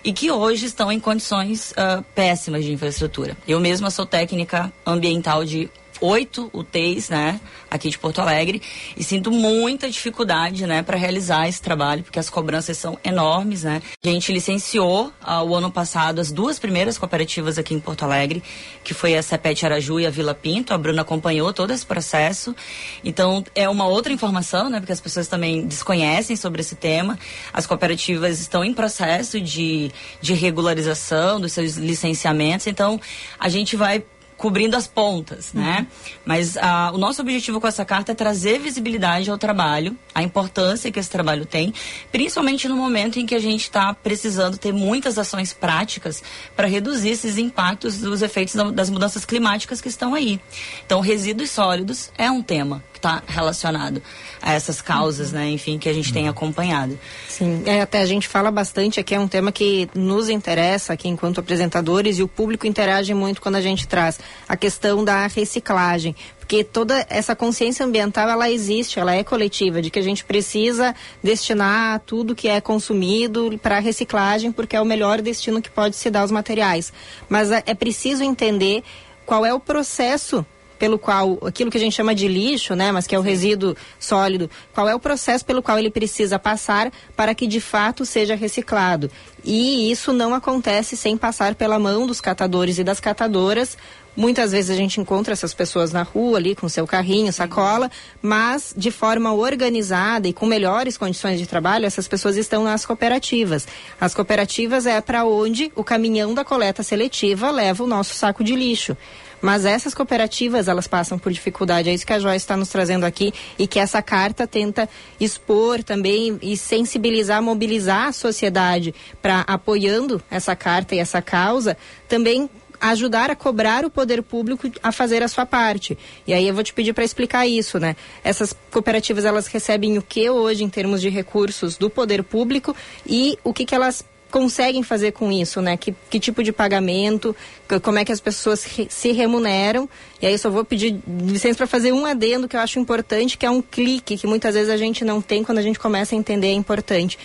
e que hoje estão em condições ah, péssimas de infraestrutura. Eu mesma sou técnica ambiental de oito UTIs, né, aqui de Porto Alegre, e sinto muita dificuldade, né, para realizar esse trabalho, porque as cobranças são enormes, né. A gente licenciou ah, o ano passado as duas primeiras cooperativas aqui em Porto Alegre, que foi a Cepete Araju e a Vila Pinto. A Bruna acompanhou todo esse processo. Então, é uma outra informação, né, porque as pessoas também desconhecem sobre esse tema. As cooperativas estão em processo de, de regularização dos seus licenciamentos, então a gente vai cobrindo as pontas, né? Mas ah, o nosso objetivo com essa carta é trazer visibilidade ao trabalho, a importância que esse trabalho tem, principalmente no momento em que a gente está precisando ter muitas ações práticas para reduzir esses impactos dos efeitos da- das mudanças climáticas que estão aí. Então, resíduos sólidos é um tema que está relacionado a essas causas, né? Enfim, que a gente tem acompanhado. Sim, é, até a gente fala bastante aqui, é um tema que nos interessa aqui enquanto apresentadores e o público interage muito quando a gente traz a questão da reciclagem. Porque toda essa consciência ambiental, ela existe, ela é coletiva, de que a gente precisa destinar tudo que é consumido para reciclagem, porque é o melhor destino que pode se dar aos materiais. Mas é, é preciso entender qual é o processo pelo qual aquilo que a gente chama de lixo, né, mas que é o resíduo sólido, qual é o processo pelo qual ele precisa passar para que de fato seja reciclado. E isso não acontece sem passar pela mão dos catadores e das catadoras, Muitas vezes a gente encontra essas pessoas na rua ali com seu carrinho, sacola, mas de forma organizada e com melhores condições de trabalho, essas pessoas estão nas cooperativas. As cooperativas é para onde o caminhão da coleta seletiva leva o nosso saco de lixo. Mas essas cooperativas, elas passam por dificuldade. É isso que a Joyce está nos trazendo aqui e que essa carta tenta expor também e sensibilizar, mobilizar a sociedade para apoiando essa carta e essa causa, também ajudar a cobrar o poder público a fazer a sua parte. E aí eu vou te pedir para explicar isso, né? Essas cooperativas elas recebem o que hoje em termos de recursos do poder público e o que que elas conseguem fazer com isso, né? Que, que tipo de pagamento, como é que as pessoas re, se remuneram. E aí eu só vou pedir licença para fazer um adendo que eu acho importante, que é um clique que muitas vezes a gente não tem quando a gente começa a entender é importante.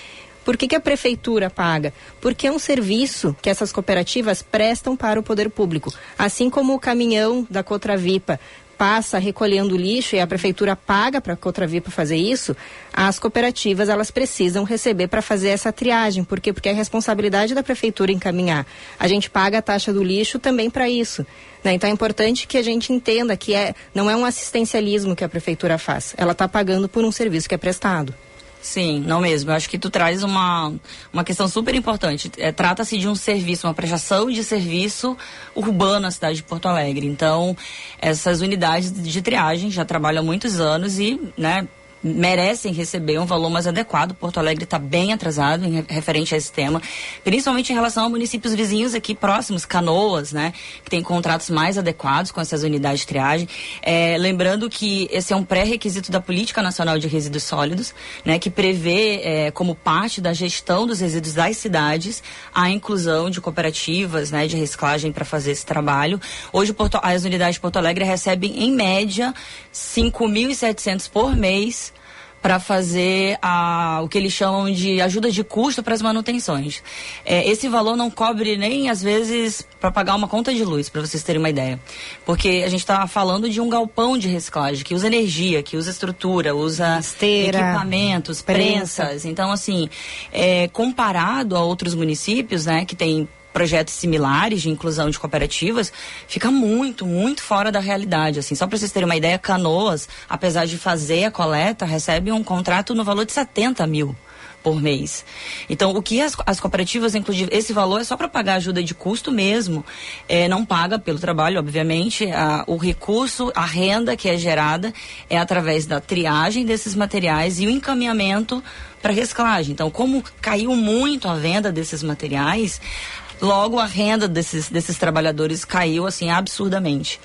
Por que, que, a prefeitura paga? Porque é um serviço que essas cooperativas prestam para o poder público. Assim como o caminhão da Cotravipa passa recolhendo lixo e a prefeitura paga para a Cotravipa fazer isso, as cooperativas elas precisam receber para fazer essa triagem. Por quê? Porque é responsabilidade da prefeitura encaminhar. A gente paga a taxa do lixo também para isso. Né? Então é importante que a gente entenda que é, não é um assistencialismo que a prefeitura faz. Ela está pagando por um serviço que é prestado. Sim, não mesmo. Eu acho que tu traz uma, uma questão super importante. É, Trata-se de um serviço, uma prestação de serviço urbano na cidade de Porto Alegre. Então, essas unidades de triagem já trabalham há muitos anos e, né, merecem receber um valor mais adequado. Porto Alegre está bem atrasado em referente a esse tema, principalmente em relação a municípios vizinhos aqui próximos, Canoas, né, que tem contratos mais adequados com essas unidades de triagem. É, lembrando que esse é um pré-requisito da Política Nacional de Resíduos Sólidos, né, que prevê é, como parte da gestão dos resíduos das cidades a inclusão de cooperativas, né, de reciclagem para fazer esse trabalho. Hoje Porto, as unidades de Porto Alegre recebem em média 5.700 por mês para fazer a, o que eles chamam de ajuda de custo para as manutenções. É, esse valor não cobre nem, às vezes, para pagar uma conta de luz, para vocês terem uma ideia. Porque a gente está falando de um galpão de reciclagem que usa energia, que usa estrutura, usa Esteira, equipamentos, prensa. prensas. Então, assim, é, comparado a outros municípios, né, que tem projetos similares de inclusão de cooperativas, fica muito, muito fora da realidade. Assim, só para vocês terem uma ideia, Canoas, apesar de fazer a coleta, recebe um contrato no valor de 70 mil por mês. Então, o que as, as cooperativas, inclusive, esse valor é só para pagar ajuda de custo mesmo, é, não paga pelo trabalho, obviamente. A, o recurso, a renda que é gerada é através da triagem desses materiais e o encaminhamento para reciclagem. Então, como caiu muito a venda desses materiais, Logo, a renda desses, desses trabalhadores caiu assim absurdamente.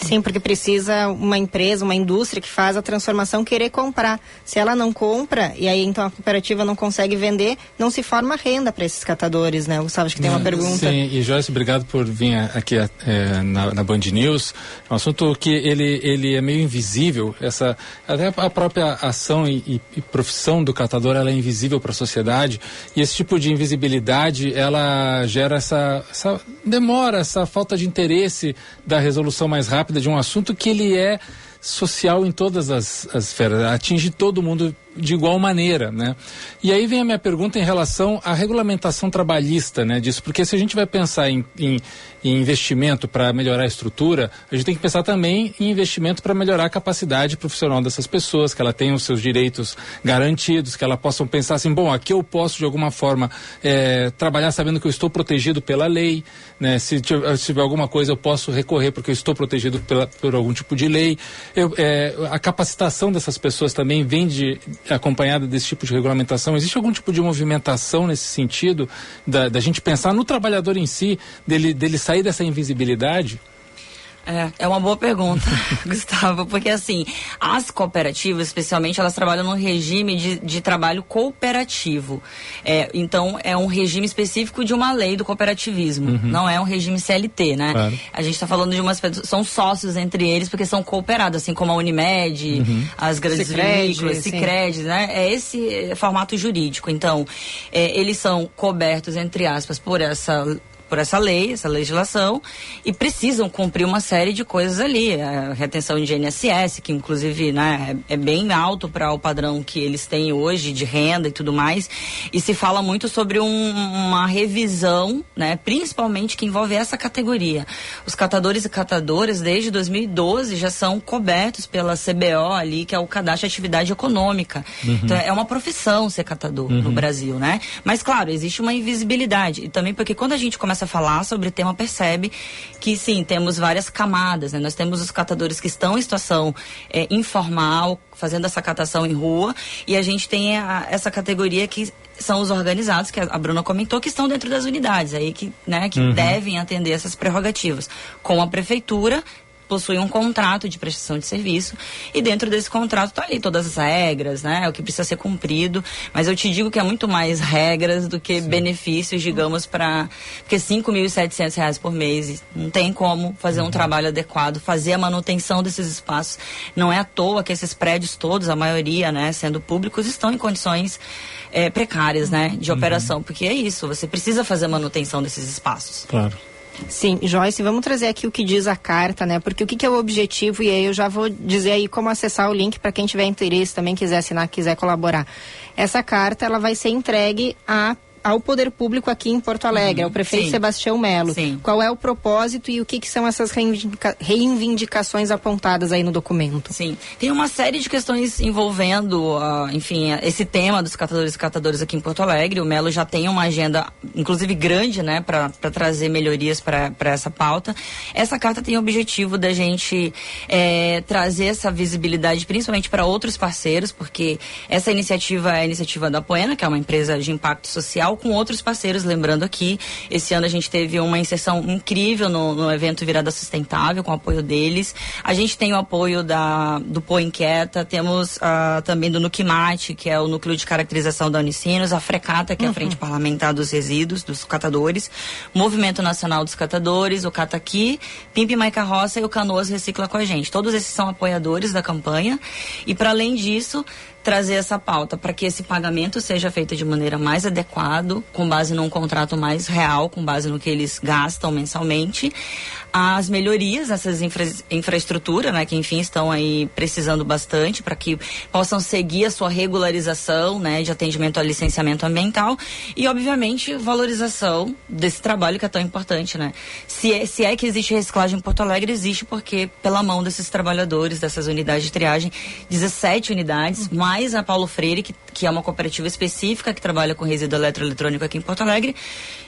Sim, porque precisa uma empresa, uma indústria que faz a transformação querer comprar. Se ela não compra, e aí então a cooperativa não consegue vender, não se forma renda para esses catadores, né? Gustavo, acho que tem uma pergunta. Sim, e Joyce, obrigado por vir aqui é, na, na, Band News. É um assunto que ele, ele é meio invisível. Essa, até a própria ação e, e, e profissão do catador ela é invisível para a sociedade. E esse tipo de invisibilidade ela gera essa, essa demora, essa falta de interesse da resolução mais rápida rápida de um assunto que ele é social em todas as, as esferas, atinge todo mundo de igual maneira, né? E aí vem a minha pergunta em relação à regulamentação trabalhista, né, disso, porque se a gente vai pensar em, em, em investimento para melhorar a estrutura, a gente tem que pensar também em investimento para melhorar a capacidade profissional dessas pessoas, que ela tenha os seus direitos garantidos, que ela possam pensar assim, bom, aqui eu posso de alguma forma é, trabalhar sabendo que eu estou protegido pela lei, né? Se tiver, alguma coisa eu posso recorrer porque eu estou protegido pela, por algum tipo de lei. Eu, é, a capacitação dessas pessoas também vem de acompanhada desse tipo de regulamentação? Existe algum tipo de movimentação nesse sentido da, da gente pensar no trabalhador em si, dele, dele sair dessa invisibilidade? É, é uma boa pergunta, (laughs) Gustavo, porque assim, as cooperativas, especialmente, elas trabalham num regime de, de trabalho cooperativo. É, então, é um regime específico de uma lei do cooperativismo, uhum. não é um regime CLT, né? Claro. A gente está falando de umas são sócios entre eles porque são cooperados, assim como a Unimed, uhum. as grandes veículos, Cicred, né? É esse formato jurídico. Então, é, eles são cobertos, entre aspas, por essa por essa lei, essa legislação, e precisam cumprir uma série de coisas ali. A retenção de INSS, que inclusive né, é, é bem alto para o padrão que eles têm hoje de renda e tudo mais. E se fala muito sobre um, uma revisão, né, principalmente que envolve essa categoria. Os catadores e catadoras, desde 2012, já são cobertos pela CBO ali, que é o cadastro de atividade econômica. Uhum. Então é uma profissão ser catador no Uhum. Brasil, né? Mas claro, existe uma invisibilidade. E também porque quando a gente começa a falar sobre o tema, percebe que sim, temos várias camadas, né? Nós temos os catadores que estão em situação eh, informal, fazendo essa catação em rua, e a gente tem a- essa categoria que são os organizados, que a a Bruna comentou, que estão dentro das unidades, aí que, né, que Uhum. devem atender essas prerrogativas. Com a prefeitura, possui um contrato de prestação de serviço e dentro desse contrato tá ali todas as regras, né? O que precisa ser cumprido, mas eu te digo que é muito mais regras do que benefícios, digamos, para porque 5.700 reais por mês não tem como fazer um trabalho adequado, fazer a manutenção desses espaços. Não é à toa que esses prédios todos, a maioria, né, sendo públicos, estão em condições eh, precárias, né, de operação, porque é isso, você precisa fazer a manutenção desses espaços. Claro. Sim, Joyce, vamos trazer aqui o que diz a carta, né? Porque o que, que é o objetivo, e aí eu já vou dizer aí como acessar o link para quem tiver interesse também, quiser assinar, quiser colaborar. Essa carta, ela vai ser entregue a ao poder público aqui em Porto Alegre, ao prefeito sim. Sebastião Melo. Qual é o propósito e o que, que são essas reivindica- reivindicações apontadas aí no documento? Sim, tem uma série de questões envolvendo, ah, enfim, esse tema dos catadores e catadoras aqui em Porto Alegre. O Melo já tem uma agenda, inclusive grande, né, para trazer melhorias para essa pauta. Essa carta tem o objetivo da gente eh, trazer essa visibilidade, principalmente para outros parceiros, porque essa iniciativa é a iniciativa da Poena, que é uma empresa de impacto social, com outros parceiros. Lembrando aqui, esse ano a gente teve uma inserção incrível no, no evento Virada Sustentável, com o apoio deles. A gente tem o apoio da, do Pô Inquieta, temos ah, também do Nucimate, que é o núcleo de caracterização da Unicinos, a Frecata, que é a Frente Parlamentar dos Resíduos, dos Catadores, Movimento Nacional dos Catadores, o Cataqui, Pimp Mais Carroça e o Canoas Recicla com a gente. Todos esses são apoiadores da campanha. E para além disso, trazer essa pauta para que esse pagamento seja feito de maneira mais adequada, com base num contrato mais real, com base no que eles gastam mensalmente, as melhorias nessas infra infraestrutura, né, que enfim estão aí precisando bastante para que possam seguir a sua regularização, né, de atendimento ao licenciamento ambiental e obviamente valorização desse trabalho que é tão importante, né? Se é, se é que existe reciclagem em Porto Alegre, existe porque pela mão desses trabalhadores dessas unidades de triagem, 17 unidades, mais a Paulo Freire, que, que é uma cooperativa específica que trabalha com resíduo eletroeletrônico aqui em Porto Alegre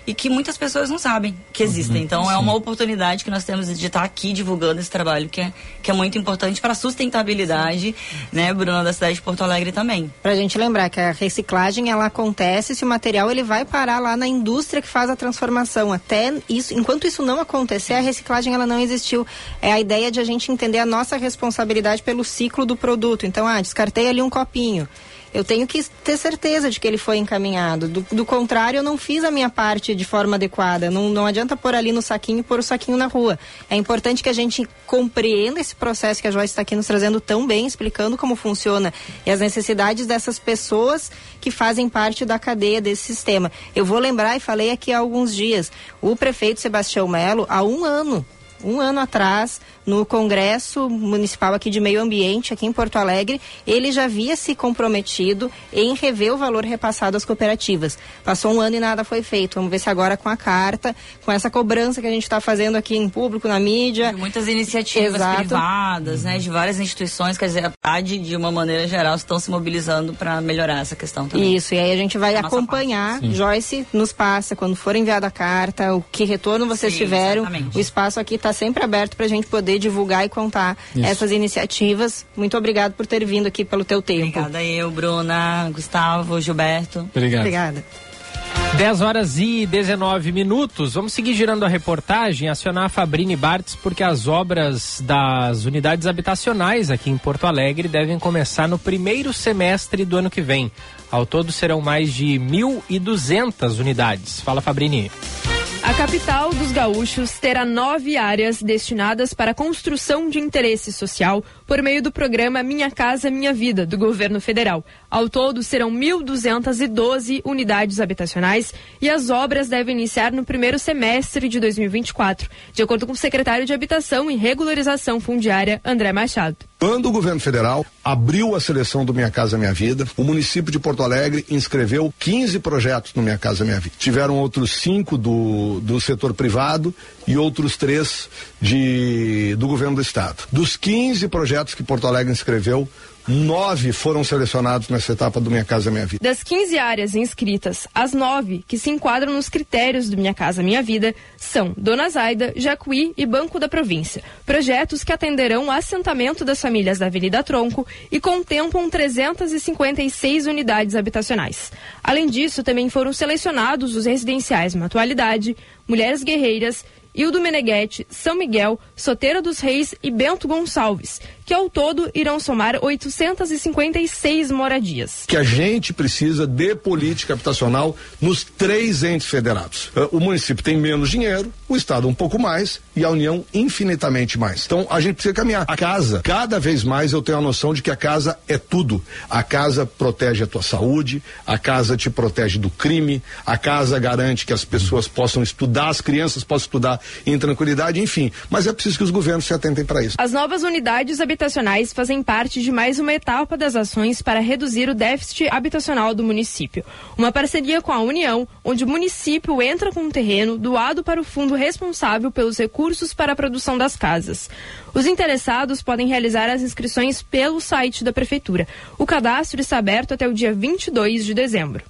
e que muitas pessoas não sabem que existem. então é uma oportunidade que nós temos de estar aqui divulgando esse trabalho que é, que é muito importante para a sustentabilidade, né, Bruna, da cidade de Porto Alegre também. Pra gente lembrar que a reciclagem ela acontece se o material ele vai parar lá na indústria que faz a transformação. Até isso, enquanto isso não acontecer, a reciclagem ela não existiu. É a ideia de a gente entender a nossa responsabilidade pelo ciclo do produto. Então, ah, descartei ali um copinho. Eu tenho que ter certeza de que ele foi encaminhado. Do, do contrário, eu não fiz a minha parte de forma adequada. Não, não adianta pôr ali no saquinho e pôr o saquinho na rua. É importante que a gente compreenda esse processo que a Joyce está aqui nos trazendo tão bem, explicando como funciona e as necessidades dessas pessoas que fazem parte da cadeia desse sistema. Eu vou lembrar e falei aqui há alguns dias, o prefeito Sebastião Melo, há um ano, um ano atrás, no Congresso Municipal aqui de Meio Ambiente, aqui em Porto Alegre, ele já havia se comprometido em rever o valor repassado às cooperativas. Passou um ano e nada foi feito. Vamos ver se agora com a carta, com essa cobrança que a gente está fazendo aqui em público, na mídia. Muitas iniciativas Exato. privadas, né, de várias instituições, quer dizer, a PAD, de uma maneira geral, estão se mobilizando para melhorar essa questão também. Isso, e aí a gente vai nossa acompanhar. Joyce nos passa, quando for enviada a carta, o que retorno vocês Sim, tiveram. exatamente. O espaço aqui está sempre aberto para a gente poder divulgar e contar Isso. essas iniciativas. Muito obrigado por ter vindo aqui pelo teu tempo. Obrigada eu, Bruna, Gustavo, Gilberto. Obrigado. Obrigada. 10 horas e 19 minutos. Vamos seguir girando a reportagem, acionar a Fabrini Bartz, porque as obras das unidades habitacionais aqui em Porto Alegre devem começar no primeiro semestre do ano que vem. Ao todo serão mais de 1.200 unidades. Fala, Fabrini. A capital dos gaúchos terá nove áreas destinadas para a construção de interesse social por meio do programa Minha Casa Minha Vida, do governo federal. Ao todo, serão 1.212 unidades habitacionais e as obras devem iniciar no primeiro semestre de 2024, de acordo com o secretário de Habitação e Regularização Fundiária, André Machado. Quando o governo federal abriu a seleção do Minha Casa Minha Vida, o município de Porto Alegre inscreveu 15 projetos no Minha Casa Minha Vida. Tiveram outros cinco do, do setor privado e outros três de, do governo do estado. Dos 15 projetos que Porto Alegre inscreveu, nove foram selecionados nessa etapa do Minha Casa Minha Vida. Das 15 áreas inscritas, as nove que se enquadram nos critérios do Minha Casa Minha Vida são Dona Zaida, Jacuí e Banco da Província. Projetos que atenderão o assentamento das famílias da Avenida Tronco e contemplam 356 unidades habitacionais. Além disso, também foram selecionados os residenciais Matualidade, Mulheres Guerreiras, Hildo Meneghetti, São Miguel, Soteira dos Reis e Bento Gonçalves, que ao todo irão somar 856 moradias. Que a gente precisa de política habitacional nos três entes federados. Uh, o município tem menos dinheiro, o estado um pouco mais e a União infinitamente mais. Então a gente precisa caminhar. A casa, cada vez mais eu tenho a noção de que a casa é tudo. A casa protege a tua saúde, a casa te protege do crime, a casa garante que as pessoas possam estudar, as crianças possam estudar em tranquilidade, enfim. Mas é preciso que os governos se atentem para isso. As novas unidades habitacionais fazem parte de mais uma etapa das ações para reduzir o déficit habitacional do município. Uma parceria com a União, onde o município entra com um terreno doado para o fundo responsável pelos recursos para a produção das casas. Os interessados podem realizar as inscrições pelo site da Prefeitura. O cadastro está aberto até o dia 22 de dezembro.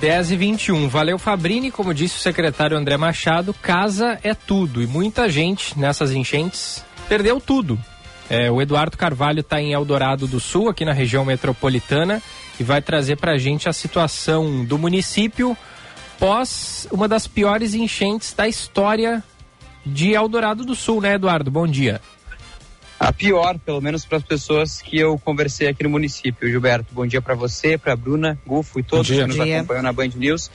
10 e 21. Valeu, Fabrini. Como disse o secretário André Machado, casa é tudo. E muita gente nessas enchentes perdeu tudo. É, o Eduardo Carvalho está em Eldorado do Sul, aqui na região metropolitana, e vai trazer para a gente a situação do município pós uma das piores enchentes da história de Eldorado do Sul, né, Eduardo? Bom dia. A pior, pelo menos para as pessoas que eu conversei aqui no município. Gilberto, bom dia para você, para Bruna, Gufo e todos que nos acompanham na Band News.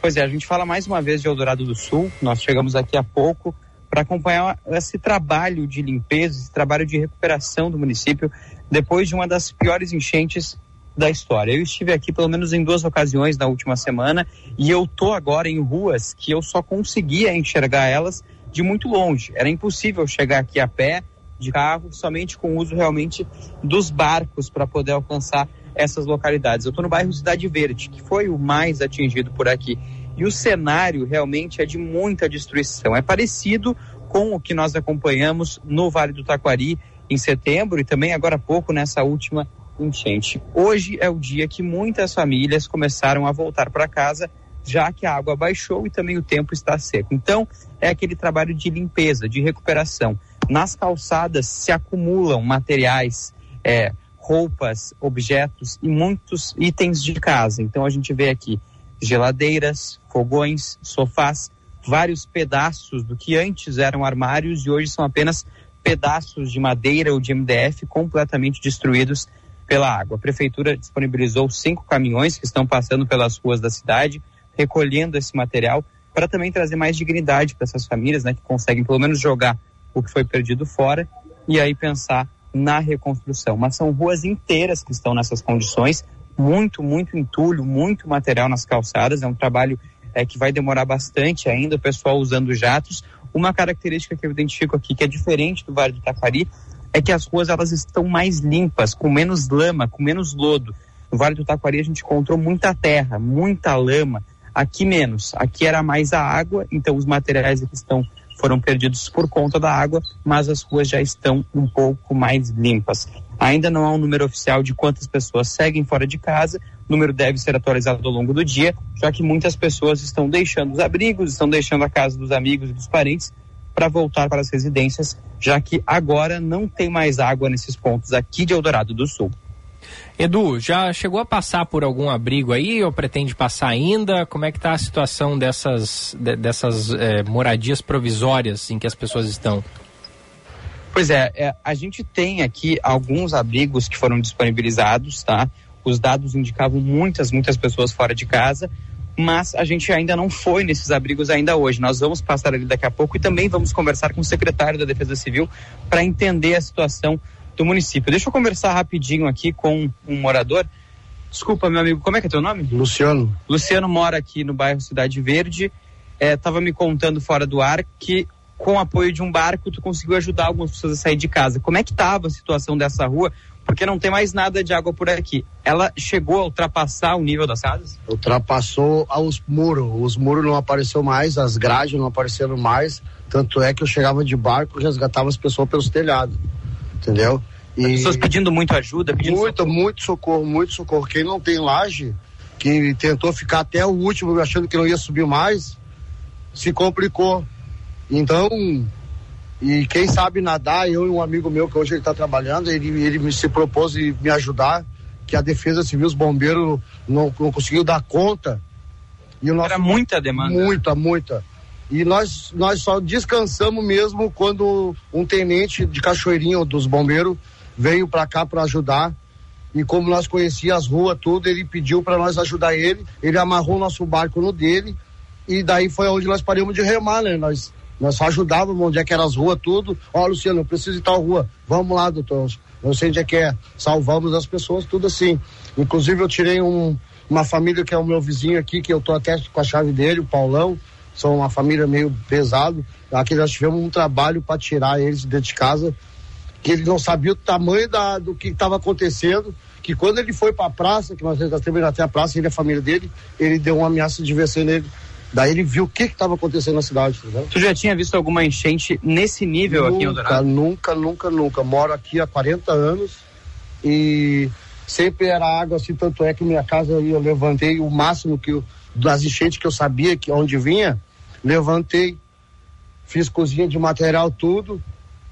Pois é, a gente fala mais uma vez de Eldorado do Sul. Nós chegamos aqui há pouco para acompanhar esse trabalho de limpeza, esse trabalho de recuperação do município depois de uma das piores enchentes da história. Eu estive aqui pelo menos em duas ocasiões na última semana e eu tô agora em ruas que eu só conseguia enxergar elas de muito longe. Era impossível chegar aqui a pé de carro, somente com o uso realmente dos barcos para poder alcançar essas localidades. Eu estou no bairro Cidade Verde, que foi o mais atingido por aqui. E o cenário realmente é de muita destruição. É parecido com o que nós acompanhamos no Vale do Taquari em setembro e também agora há pouco nessa última enchente. Hoje é o dia que muitas famílias começaram a voltar para casa, já que a água baixou e também o tempo está seco. Então, é aquele trabalho de limpeza, de recuperação. Nas calçadas se acumulam materiais, é, roupas, objetos e muitos itens de casa. Então a gente vê aqui geladeiras, fogões, sofás, vários pedaços do que antes eram armários e hoje são apenas pedaços de madeira ou de MDF completamente destruídos pela água. A prefeitura disponibilizou cinco caminhões que estão passando pelas ruas da cidade, recolhendo esse material para também trazer mais dignidade para essas famílias, né, que conseguem pelo menos jogar o que foi perdido fora e aí pensar na reconstrução. Mas são ruas inteiras que estão nessas condições, muito, muito entulho, muito material nas calçadas. É um trabalho é, que vai demorar bastante ainda, o pessoal usando jatos. Uma característica que eu identifico aqui, que é diferente do Vale do Taquari, é que as ruas elas estão mais limpas, com menos lama, com menos lodo. No Vale do Taquari a gente encontrou muita terra, muita lama. Aqui menos. Aqui era mais a água, então os materiais aqui estão foram perdidos por conta da água, mas as ruas já estão um pouco mais limpas. Ainda não há um número oficial de quantas pessoas seguem fora de casa, o número deve ser atualizado ao longo do dia, já que muitas pessoas estão deixando os abrigos, estão deixando a casa dos amigos e dos parentes para voltar para as residências, já que agora não tem mais água nesses pontos aqui de Eldorado do Sul. Edu, já chegou a passar por algum abrigo aí ou pretende passar ainda? Como é que está a situação dessas, de, dessas é, moradias provisórias em que as pessoas estão? Pois é, é, a gente tem aqui alguns abrigos que foram disponibilizados, tá? Os dados indicavam muitas, muitas pessoas fora de casa. Mas a gente ainda não foi nesses abrigos ainda hoje. Nós vamos passar ali daqui a pouco e também vamos conversar com o secretário da Defesa Civil para entender a situação do município. Deixa eu conversar rapidinho aqui com um morador. Desculpa, meu amigo, como é que é teu nome? Luciano. Luciano mora aqui no bairro Cidade Verde. Estava me contando fora do ar que com o apoio de um barco tu conseguiu ajudar algumas pessoas a sair de casa. Como é que estava a situação dessa rua? Porque não tem mais nada de água por aqui. Ela chegou a ultrapassar o nível das casas? Ultrapassou aos muros. Os muros não apareceu mais, as grades não apareceram mais. Tanto é que eu chegava de barco e resgatava as pessoas pelos telhados. Entendeu? E... As pessoas pedindo muito ajuda, pedindo muito, socorro. muito socorro, muito socorro. Quem não tem laje, que tentou ficar até o último achando que não ia subir mais, se complicou. Então, e quem sabe nadar, eu e um amigo meu que hoje ele está trabalhando, ele, ele me se propôs de me ajudar, que a Defesa Civil, os bombeiros não, não conseguiu dar conta. E o nosso, Era muita demanda. Muita, muita. E nós, nós só descansamos mesmo quando um tenente de Cachoeirinho dos bombeiros veio para cá para ajudar. E como nós conhecíamos as ruas, tudo, ele pediu para nós ajudar ele. Ele amarrou nosso barco no dele. E daí foi onde nós paramos de remar, né? Nós nós só ajudávamos onde é que eram as ruas, tudo. Ó, oh, Luciano, eu preciso de tal rua. Vamos lá, doutor. Não sei onde é que é. Salvamos as pessoas, tudo assim. Inclusive, eu tirei um, uma família que é o meu vizinho aqui, que eu tô até com a chave dele, o Paulão. São uma família meio pesado. Aqui nós tivemos um trabalho para tirar eles de dentro de casa, que ele não sabia o tamanho da, do que estava acontecendo. Que quando ele foi para a praça, que nós temos até a praça, ele e a família dele, ele deu uma ameaça de vencer nele Daí ele viu o que estava acontecendo na cidade. Entendeu? Tu já tinha visto alguma enchente nesse nível nunca, aqui em Eldorado? Nunca, nunca, nunca. Moro aqui há 40 anos e sempre era água assim, tanto é que minha casa eu levantei o máximo que eu, das enchentes que eu sabia que onde vinha, levantei, fiz cozinha de material tudo,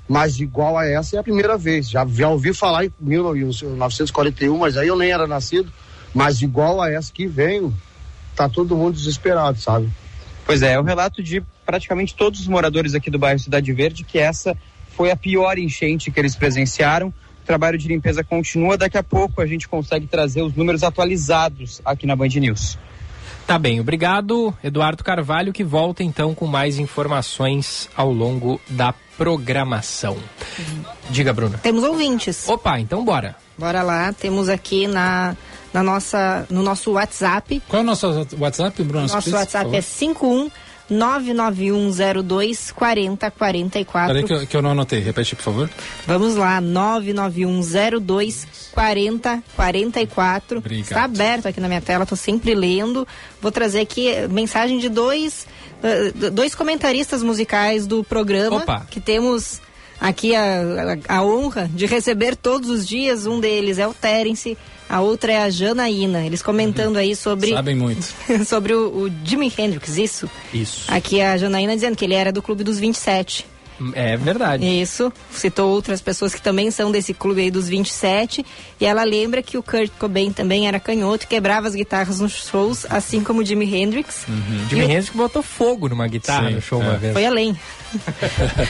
mas igual a essa é a primeira vez. Já, já ouvi falar em 1941, mas aí eu nem era nascido, mas igual a essa que veio, tá todo mundo desesperado, sabe? Pois é, é o relato de praticamente todos os moradores aqui do bairro Cidade Verde que essa foi a pior enchente que eles presenciaram. O trabalho de limpeza continua. Daqui a pouco a gente consegue trazer os números atualizados aqui na Band News. Tá bem, obrigado, Eduardo Carvalho, que volta então com mais informações ao longo da programação. Diga, Bruna. Temos ouvintes. Opa, então bora. Bora lá, temos aqui na na nossa, no nosso WhatsApp. Qual é o nosso WhatsApp, Bruno? Nosso WhatsApp é 51 99102 4044. Peraí que eu, que eu não anotei, repete por favor. Vamos lá, 99102 4044. Obrigado. Está aberto aqui na minha tela, estou sempre lendo. Vou trazer aqui mensagem de dois, uh, dois comentaristas musicais do programa. Opa. Que temos aqui a, a, a honra de receber todos os dias. Um deles é o Terence a outra é a Janaína. Eles comentando aí sobre. Sabem muito. (laughs) sobre o, o Jimi Hendrix, isso? Isso. Aqui a Janaína dizendo que ele era do Clube dos 27. É verdade. Isso. Citou outras pessoas que também são desse clube aí dos 27. E ela lembra que o Kurt Cobain também era canhoto, quebrava as guitarras nos shows, assim como o Jimi Hendrix. Uhum. Jimi Hendrix botou fogo numa guitarra Sim, no show é. uma vez. Foi além.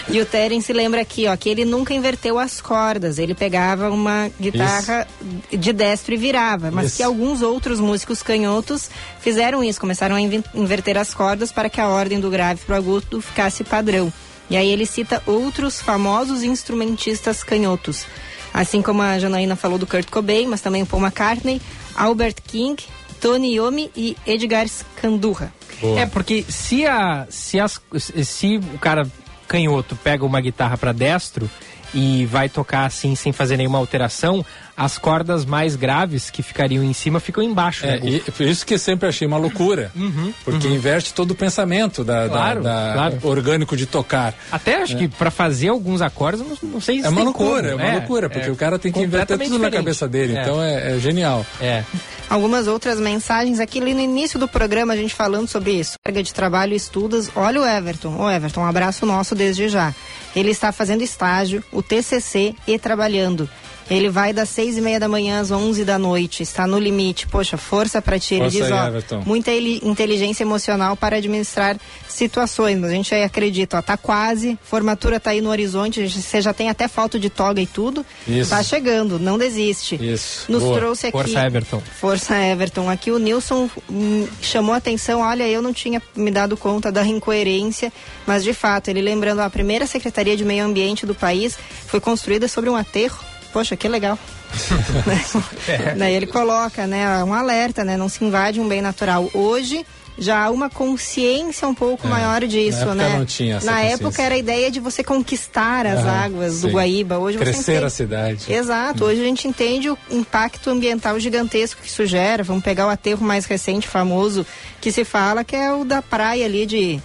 e o Terence lembra aqui, ó, que ele nunca inverteu as cordas. Ele pegava uma guitarra isso. de destro e virava. Mas isso. que alguns outros músicos canhotos fizeram isso, começaram a inverter as cordas para que a ordem do grave para o agudo ficasse padrão. E aí ele cita outros famosos instrumentistas canhotos. Assim como a Janaína falou do Kurt Cobain, mas também o Paul McCartney, Albert King, Tony Iommi e Edgar Scandurra. É, porque se, a, se, as, se o cara canhoto pega uma guitarra para destro e vai tocar assim sem fazer nenhuma alteração, as cordas mais graves que ficariam em cima ficam embaixo. É, né? por isso que sempre achei uma loucura. Uhum, porque uhum. inverte todo o pensamento da, claro, da, da claro. orgânico de tocar. Até acho é. que para fazer alguns acordes, não, não sei se É uma loucura, como. é uma loucura, porque o cara tem que inverter tudo diferente. na cabeça dele. Então é, genial. É. Algumas outras mensagens aqui ali no início do programa, a gente falando sobre isso. Carga de trabalho e estudos. Olha o Everton. Ô Everton, um abraço nosso desde já. Ele está fazendo estágio, o TCC e trabalhando. Ele vai das seis e meia da manhã às onze da noite, está no limite. Poxa, força para ti. Ele Força diz, aí, ó, Everton. muita inteligência emocional para administrar situações. Mas a gente aí acredita, ó, tá quase, formatura tá aí no horizonte, você já tem até foto de toga e tudo. Isso. Tá chegando, não desiste. Isso. Nos Boa. trouxe aqui. Força, Everton. Força Everton. Aqui o Nilson hum, chamou a atenção. Olha, eu não tinha me dado conta da incoerência, mas de fato, ele lembrando a primeira Secretaria de Meio Ambiente do país foi construída sobre um aterro. Poxa, que legal. (laughs) É. Daí ele coloca, né, um alerta, né, não se invade um bem natural. Hoje já há uma consciência um pouco É, maior disso, na época né? não tinha essa Na época era a ideia de você conquistar as Aham, águas do sim. Guaíba. Hoje Crescer entende- a cidade. Exato. Hoje a gente entende o impacto ambiental gigantesco que isso gera. Vamos pegar o aterro mais recente, famoso, que se fala, que é o da praia ali de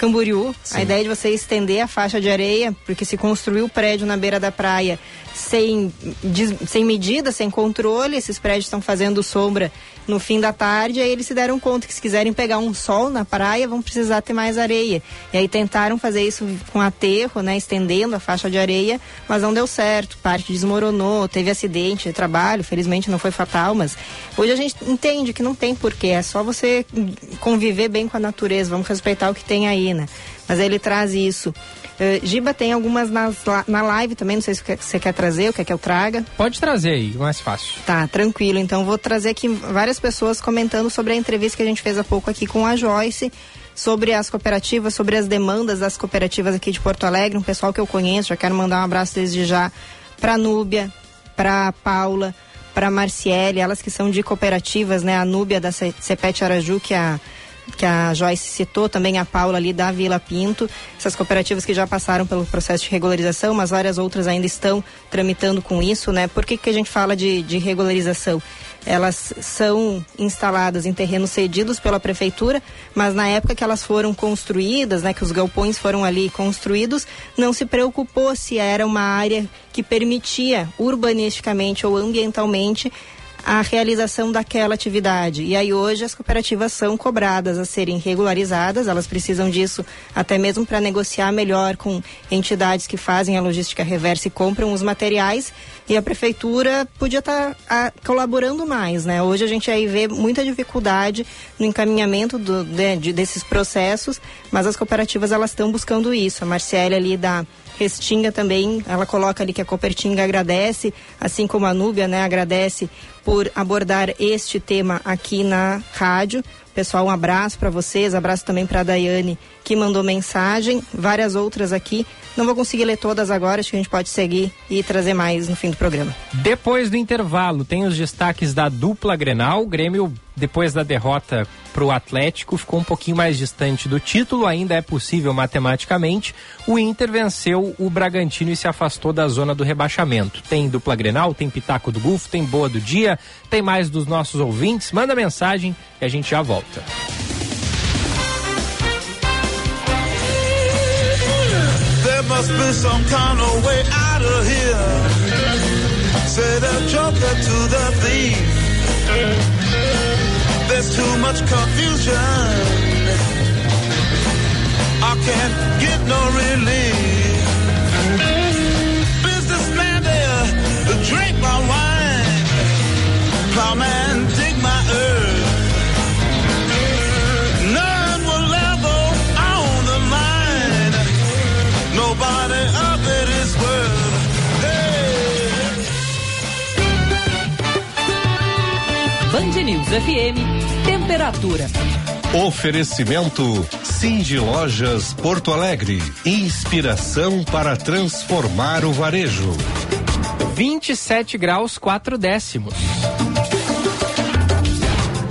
Camboriú. A ideia de você estender a faixa de areia, porque se construiu o prédio na beira da praia sem, sem medida, sem controle, esses prédios estão fazendo sombra no fim da tarde, aí eles se deram conta que se quiserem pegar um sol na praia, vão precisar ter mais areia. E aí tentaram fazer isso com aterro, né, estendendo a faixa de areia, mas não deu certo. Parte desmoronou, teve acidente de trabalho, felizmente não foi fatal, mas hoje a gente entende que não tem porquê, é só você conviver bem com a natureza, vamos respeitar o que tem aí, né? Mas aí ele traz isso. Eh, Giba tem algumas nas na live também, não sei se você quer trazer, ou quer que eu traga. Pode trazer aí, mais fácil. Tá, tranquilo. Então vou trazer aqui várias pessoas comentando sobre a entrevista que a gente fez há pouco aqui com a Joyce, sobre as cooperativas, sobre as demandas das cooperativas aqui de Porto Alegre, um pessoal que eu conheço, já quero mandar um abraço desde já para Núbia, para Paula, para Marciele, elas que são de cooperativas, né? A Núbia da Ce- Cepete Araju, que é a que a Joyce citou, também a Paula ali da Vila Pinto, essas cooperativas que já passaram pelo processo de regularização, mas várias outras ainda estão tramitando com isso, né? Por que, que a gente fala de, de regularização? Elas são instaladas em terrenos cedidos pela prefeitura, mas na época que elas foram construídas, né, que os galpões foram ali construídos, não se preocupou se era uma área que permitia urbanisticamente ou ambientalmente a realização daquela atividade. E aí hoje as cooperativas são cobradas a serem regularizadas, elas precisam disso até mesmo para negociar melhor com entidades que fazem a logística reversa e compram os materiais. E a prefeitura podia estar colaborando mais, né? Hoje a gente aí vê muita dificuldade no encaminhamento do- de- de- desses processos, mas as cooperativas elas estão buscando isso. A Marciele ali da Restinga também, ela coloca ali que a Copertinga agradece, assim como a Núbia, né, agradece por abordar este tema aqui na rádio. Pessoal, um abraço para vocês, abraço também para a Daiane que mandou mensagem, várias outras aqui. Não vou conseguir ler todas agora, acho que a gente pode seguir e trazer mais no fim do programa. Depois do intervalo, tem os destaques da dupla Grenal. Grêmio, depois da derrota para o Atlético, ficou um pouquinho mais distante do título, ainda é possível matematicamente. O Inter venceu o Bragantino e se afastou da zona do rebaixamento. Tem dupla Grenal, tem Pitaco do Gulfo, tem Boa do Dia, tem mais dos nossos ouvintes. Manda mensagem e a gente já volta. Must be some kind of way out of here. Say the joker to the thief. There's too much confusion. I can't get no relief. Businessman there, drink my wine. Plowman, dig my earth. None will ever own the. Nobody. Band News FM, temperatura. Oferecimento Cindy Lojas Porto Alegre. Inspiração para transformar o varejo. 27 graus 4 décimos.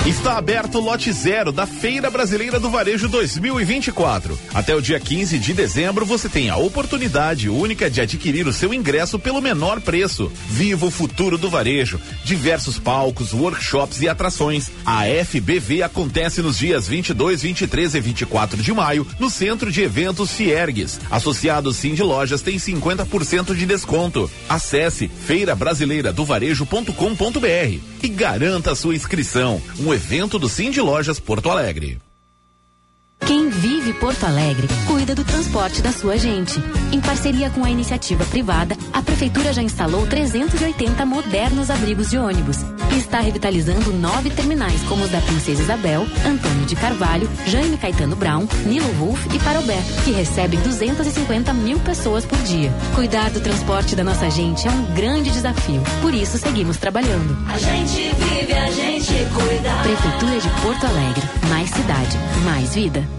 Está aberto o lote zero da Feira Brasileira do Varejo 2024. Até o dia 15 de dezembro você tem a oportunidade única de adquirir o seu ingresso pelo menor preço. Viva o futuro do varejo. Diversos palcos, workshops e atrações. A FBV acontece nos dias 22, 23 e 24 de maio no Centro de Eventos Fiergues. Associados Sim de Lojas tem 50% de desconto. Acesse feirabrasileiradovarejo.com.br e garanta sua inscrição. Um evento do de Lojas Porto Alegre. Quem vive Porto Alegre cuida do transporte da sua gente. Em parceria com a iniciativa privada, a Prefeitura já instalou 380 modernos abrigos de ônibus e está revitalizando nove terminais, como os da Princesa Isabel, Antônio de Carvalho, Jaime Caetano Brown, Nilo Wolf e Parobé, que recebem 250 mil pessoas por dia. Cuidar do transporte da nossa gente é um grande desafio. Por isso, seguimos trabalhando. A gente vive, a gente cuida. Prefeitura de Porto Alegre. Mais cidade, mais vida.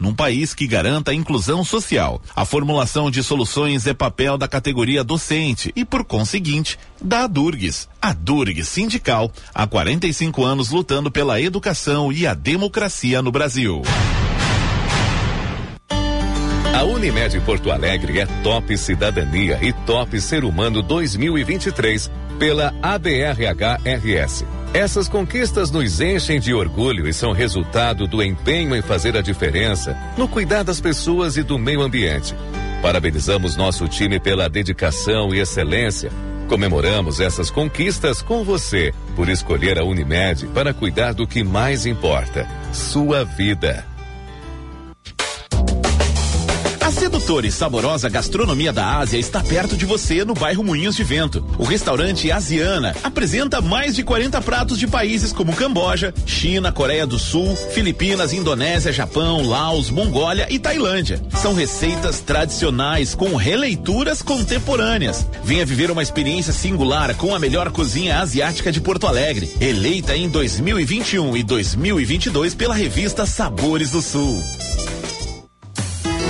num país que garanta a inclusão social. A formulação de soluções é papel da categoria docente e, por conseguinte, da Durgues. A Durgues Sindical, há 45 anos lutando pela educação e a democracia no Brasil. A Unimed Porto Alegre é Top Cidadania e Top Ser Humano 2023 pela ABRHRS. Essas conquistas nos enchem de orgulho e são resultado do empenho em fazer a diferença no cuidar das pessoas e do meio ambiente. Parabenizamos nosso time pela dedicação e excelência. Comemoramos essas conquistas com você por escolher a Unimed para cuidar do que mais importa: sua vida. A sedutora e saborosa gastronomia da Ásia está perto de você no bairro Moinhos de Vento. O restaurante Asiana apresenta mais de 40 pratos de países como Camboja, China, Coreia do Sul, Filipinas, Indonésia, Japão, Laos, Mongólia e Tailândia. São receitas tradicionais com releituras contemporâneas. Venha viver uma experiência singular com a melhor cozinha asiática de Porto Alegre, eleita em 2021 e 2022 pela revista Sabores do Sul.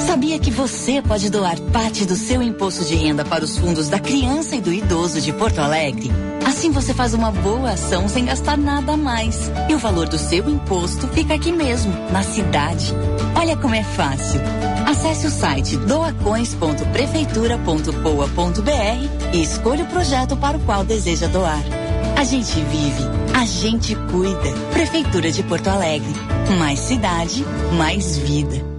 Sabia que você pode doar parte do seu imposto de renda para os fundos da criança e do idoso de Porto Alegre? Assim você faz uma boa ação sem gastar nada a mais. E o valor do seu imposto fica aqui mesmo, na cidade. Olha como é fácil. Acesse o site doacoins.prefeitura.poa.br e escolha o projeto para o qual deseja doar. A gente vive, a gente cuida. Prefeitura de Porto Alegre. Mais cidade, mais vida.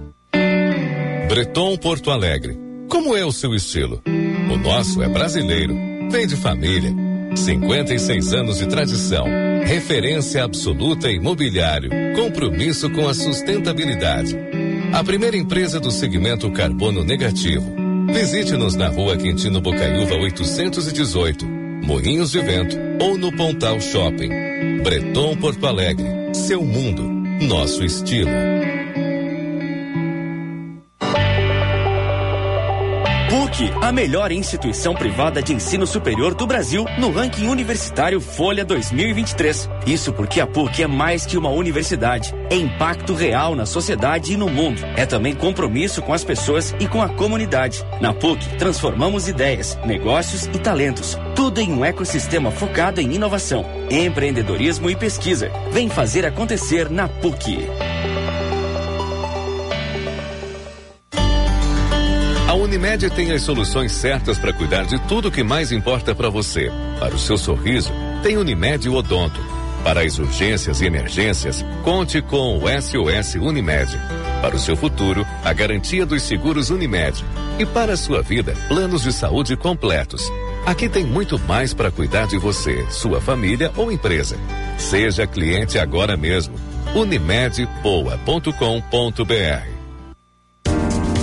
Breton Porto Alegre. Como é o seu estilo? O nosso é brasileiro, vem de família. 56 anos de tradição. Referência absoluta em mobiliário. Compromisso com a sustentabilidade. A primeira empresa do segmento carbono negativo. Visite-nos na rua Quintino Bocaiúva 818, Moinhos de Vento ou no Pontal Shopping. Breton Porto Alegre. Seu mundo. Nosso estilo. A melhor instituição privada de ensino superior do Brasil no ranking universitário Folha 2023. Isso porque a PUC é mais que uma universidade, é impacto real na sociedade e no mundo. É também compromisso com as pessoas e com a comunidade. Na PUC, transformamos ideias, negócios e talentos, tudo em um ecossistema focado em inovação, empreendedorismo e pesquisa. Vem fazer acontecer na PUC. Unimed tem as soluções certas para cuidar de tudo que mais importa para você. Para o seu sorriso, tem Unimed Odonto. Para as urgências e emergências, conte com o SOS Unimed. Para o seu futuro, a garantia dos seguros Unimed. E para a sua vida, planos de saúde completos. Aqui tem muito mais para cuidar de você, sua família ou empresa. Seja cliente agora mesmo. Unimedpoa.com.br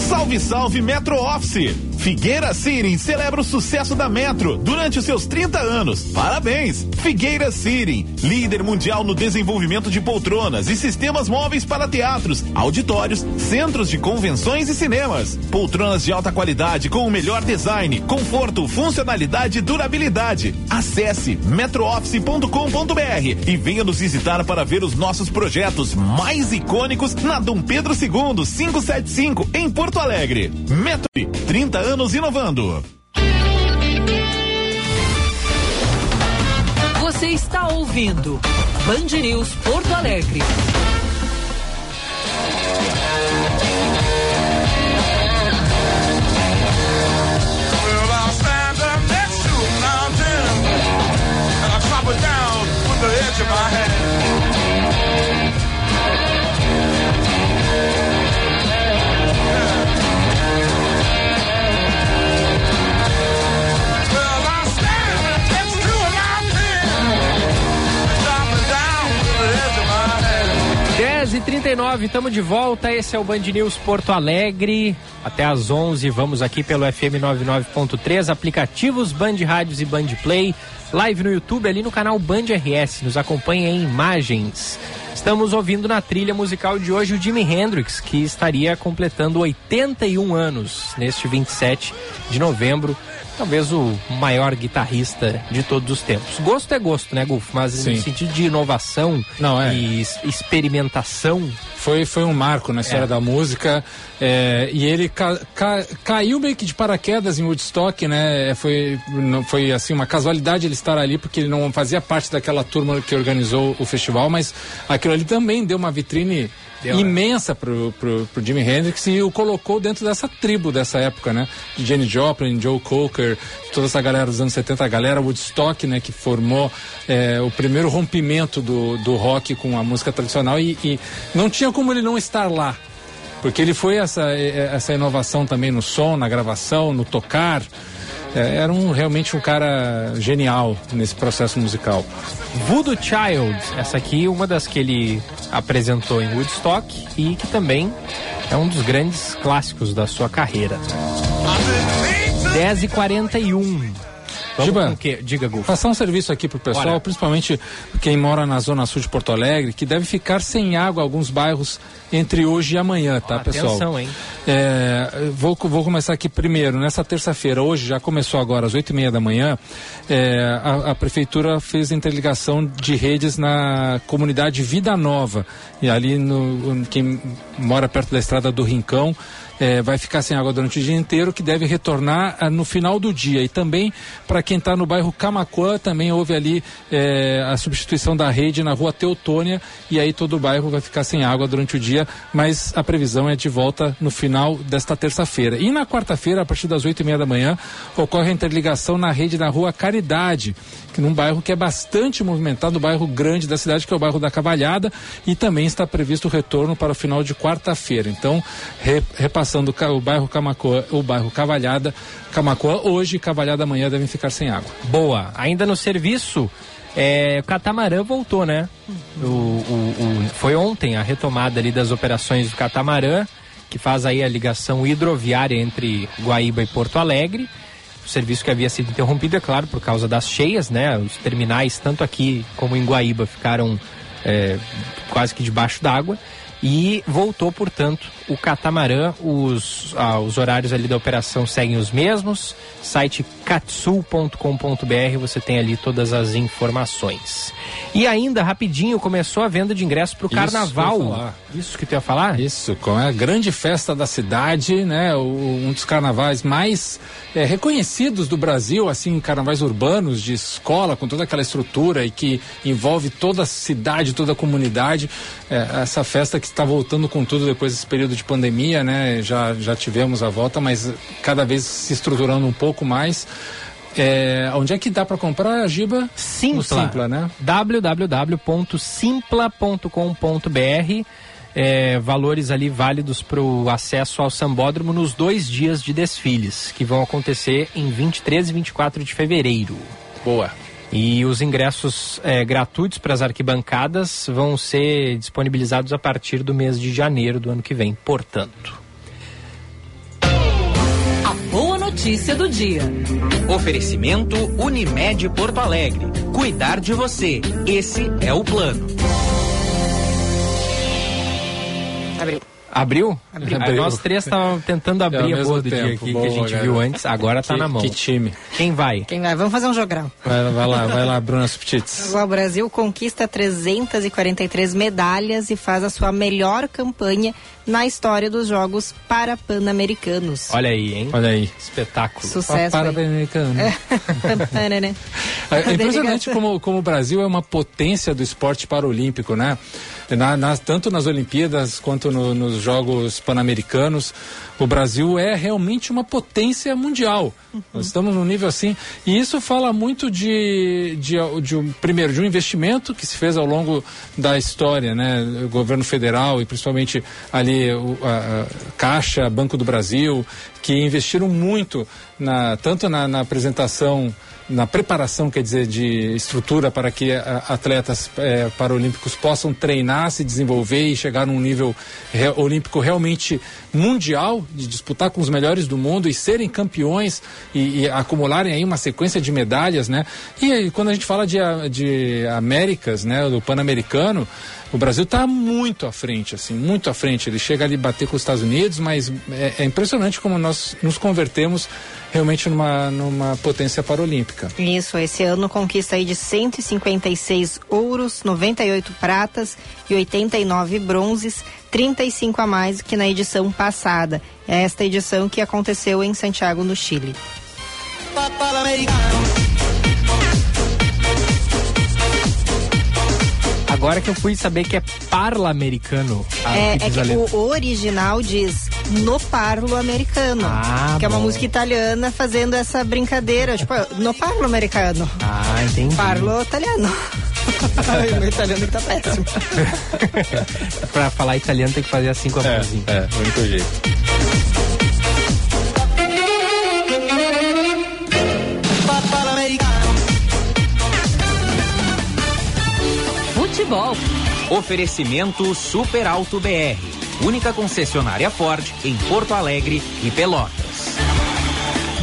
Salve, salve Metro Office! Figueira Sirim celebra o sucesso da Metro durante os seus 30 anos. Parabéns! Figueira Sirim, líder mundial no desenvolvimento de poltronas e sistemas móveis para teatros, auditórios, centros de convenções e cinemas. Poltronas de alta qualidade com o melhor design, conforto, funcionalidade e durabilidade. Acesse metrooffice.com.br e venha nos visitar para ver os nossos projetos mais icônicos na Dom Pedro II 575 em Porto Alegre. Metro 30 anos inovando. Você está ouvindo Band News Porto Alegre. Well, down with the edge of my hand. 39 estamos de volta. Esse é o Band News Porto Alegre. Até às 11 vamos aqui pelo FM 99.3, aplicativos Band Rádios e Band Play, live no YouTube ali no canal Band RS. Nos acompanha em imagens. Estamos ouvindo na trilha musical de hoje o Jimi Hendrix, que estaria completando 81 anos neste 27 de novembro. Talvez o maior guitarrista de todos os tempos. Gosto é gosto, né, Gulf? Mas Sim. no sentido de inovação Não, é. e experimentação. Foi, foi um marco na história É. da música. é, e ele ca- ca- caiu meio que de paraquedas em Woodstock, né? Foi, não, foi assim, uma casualidade ele estar ali, porque ele não fazia parte daquela turma que organizou o festival, mas aquilo ali também deu uma vitrine Deu, né? imensa pro, pro, pro Jimi Hendrix e o colocou dentro dessa tribo dessa época, né? De Jenny Joplin, Joe Cocker, toda essa galera dos anos 70, a galera Woodstock, né? Que formou é, o primeiro rompimento do, do rock com a música tradicional e, e não tinha como ele não estar lá. Porque ele foi essa, eh, essa inovação também no som, na gravação, no tocar. É, era um, realmente um cara genial nesse processo musical. Voodoo Child, essa aqui uma das que ele apresentou em Woodstock e que também é um dos grandes clássicos da sua carreira. 10 e 41 Vamos Giba, quê? Diga, Gulf. Passar um serviço aqui pro pessoal, Bora. principalmente quem mora na zona sul de Porto Alegre, que deve ficar sem água alguns bairros entre hoje e amanhã, tá, pessoal? Atenção, hein? É, vou, vou começar aqui primeiro. Nessa terça-feira, hoje, já começou agora às oito e meia da manhã, é, a, a prefeitura fez a interligação de redes na comunidade Vida Nova. E ali, no, quem mora perto da estrada do Rincão, é, vai ficar sem água durante o dia inteiro, que deve retornar ah, no final do dia. E também, para quem está no bairro Camacuã, também houve ali é, a substituição da rede na rua Teutônia, e aí todo o bairro vai ficar sem água durante o dia, mas a previsão é de volta no final desta terça-feira. E na quarta-feira, a partir das oito e meia da manhã, ocorre a interligação na rede na rua Caridade, num bairro que é bastante movimentado, o bairro grande da cidade, que é o bairro da Cavalhada, e também está previsto o retorno para o final de quarta-feira. Então, re, repassando o bairro Camacoa, o bairro Cavalhada, Camacoa hoje e Cavalhada amanhã devem ficar sem água. Boa. Ainda no serviço, é, o catamarã voltou, né? O, o- o- foi ontem a retomada ali das operações do catamarã, que faz aí a ligação hidroviária entre Guaíba e Porto Alegre. O serviço que havia sido interrompido, é claro, por causa das cheias, né? Os terminais, tanto aqui como em Guaíba, ficaram é, quase que debaixo d'água. E voltou, portanto, o catamarã. Os, ah, os horários ali da operação seguem os mesmos. Site katsul.com.br, você tem ali todas as informações. E ainda, rapidinho, começou a venda de ingressos para o carnaval. Isso que tu ia falar? Isso, com a grande festa da cidade, né? um dos carnavais mais é, reconhecidos do Brasil, assim, carnavais urbanos de escola, com toda aquela estrutura e que envolve toda a cidade, toda a comunidade. É, essa festa que está voltando com tudo depois desse período de pandemia, né? Já, já tivemos a volta, mas cada vez se estruturando um pouco mais. É, onde é que dá para comprar a Giba? Simpla. No Simpla, né? www.simpla.com.br é, valores ali válidos para o acesso ao sambódromo nos dois dias de desfiles, que vão acontecer em 23 e 24 de fevereiro. Boa. E os ingressos é, gratuitos para as arquibancadas vão ser disponibilizados a partir do mês de janeiro do ano que vem, portanto. A boa notícia notícia do dia. Oferecimento Unimed Porto Alegre. Cuidar de você. Esse é o plano. Abriu. Abriu? Abriu. Nós três estávamos tentando É, abrir ao a boa do dia tempo. aqui que Boa, a gente galera. viu antes, agora tá Que- na mão. que time. Quem vai? Quem vai? Vamos fazer um jogral. Vai, vai lá, vai lá, Bruna Subtits. (laughs) O Brasil conquista 343 medalhas e faz a sua melhor campanha na história dos Jogos Parapan-Americanos. Olha aí, hein? Olha aí. Espetáculo. Sucesso Para aí. americano. Né? É, é impressionante como, como o Brasil é uma potência do esporte paralímpico, né? Na- nas- tanto nas Olimpíadas quanto no- nos Jogos Pan-Americanos, o Brasil é realmente uma potência mundial. Nós estamos num nível assim. E isso fala muito de, de, de um, primeiro, de um investimento que se fez ao longo da história, né? O governo federal e principalmente ali o, a, a Caixa, Banco do Brasil, que investiram muito na, tanto na, na apresentação na preparação, quer dizer, de estrutura para que a, atletas eh, paralímpicos possam treinar, se desenvolver e chegar num nível re- olímpico realmente mundial, de disputar com os melhores do mundo e serem campeões e, e acumularem aí uma sequência de medalhas, né? E aí, quando a gente fala de, de Américas, né, do Pan-Americano, o Brasil está muito à frente, assim, muito à frente. Ele chega ali a bater com os Estados Unidos, mas é, é impressionante como nós nos convertemos realmente numa, numa potência paralímpica. Isso, esse ano conquista aí de 156 ouros, 98 pratas e 89 bronzes, 35 a mais que na edição passada. É esta edição que aconteceu em Santiago, no Chile. Agora que eu fui saber que é parla-americano. Ah, é, que é diz a que o original diz no parlo americano, Ah, que é uma bom. música italiana fazendo essa brincadeira, tipo, no parlo americano. Ah, entendi. Parlo italiano. (laughs) Ai, meu italiano que tá péssimo. (laughs) pra falar italiano tem que fazer assim com a mãozinha. É, o único jeito. Oferecimento Super Alto BR. Única concessionária Ford em Porto Alegre e Pelotas.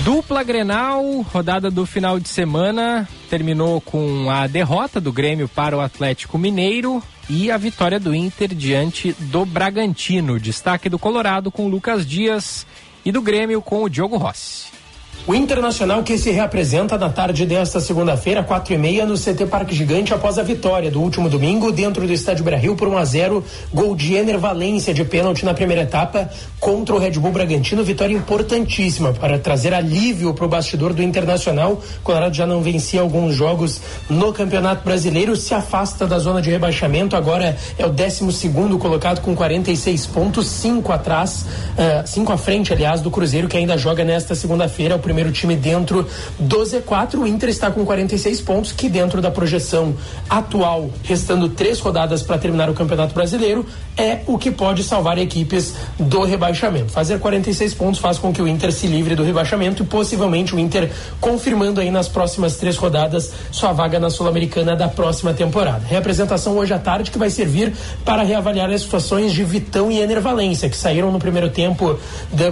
Dupla Grenal, rodada do final de semana, terminou com a derrota do Grêmio para o Atlético Mineiro e a vitória do Inter diante do Bragantino. Destaque do Colorado com o Lucas Dias e do Grêmio com o Diogo Rossi. O Internacional que se reapresenta na tarde desta segunda-feira, quatro e meia, no CT Parque Gigante após a vitória do último domingo dentro do Estádio Brasil por 1 a 0 gol de Ener Valência de pênalti na primeira etapa contra o Red Bull Bragantino, vitória importantíssima para trazer alívio para o bastidor do Internacional. O Colorado já não vencia alguns jogos no Campeonato Brasileiro, se afasta da zona de rebaixamento, agora é o 12 segundo colocado com 46 pontos, cinco atrás, eh, cinco à frente, aliás, do Cruzeiro que ainda joga nesta segunda-feira, primeiro time dentro do Z4. O Inter está com 46 pontos, que dentro da projeção atual, restando três rodadas para terminar o Campeonato Brasileiro, é o que pode salvar equipes do rebaixamento. Fazer 46 pontos faz com que o Inter se livre do rebaixamento e possivelmente o Inter confirmando aí nas próximas três rodadas sua vaga na Sul-Americana da próxima temporada. Reapresentação hoje à tarde que vai servir para reavaliar as situações de Vitão e Ener Valência, que saíram no primeiro tempo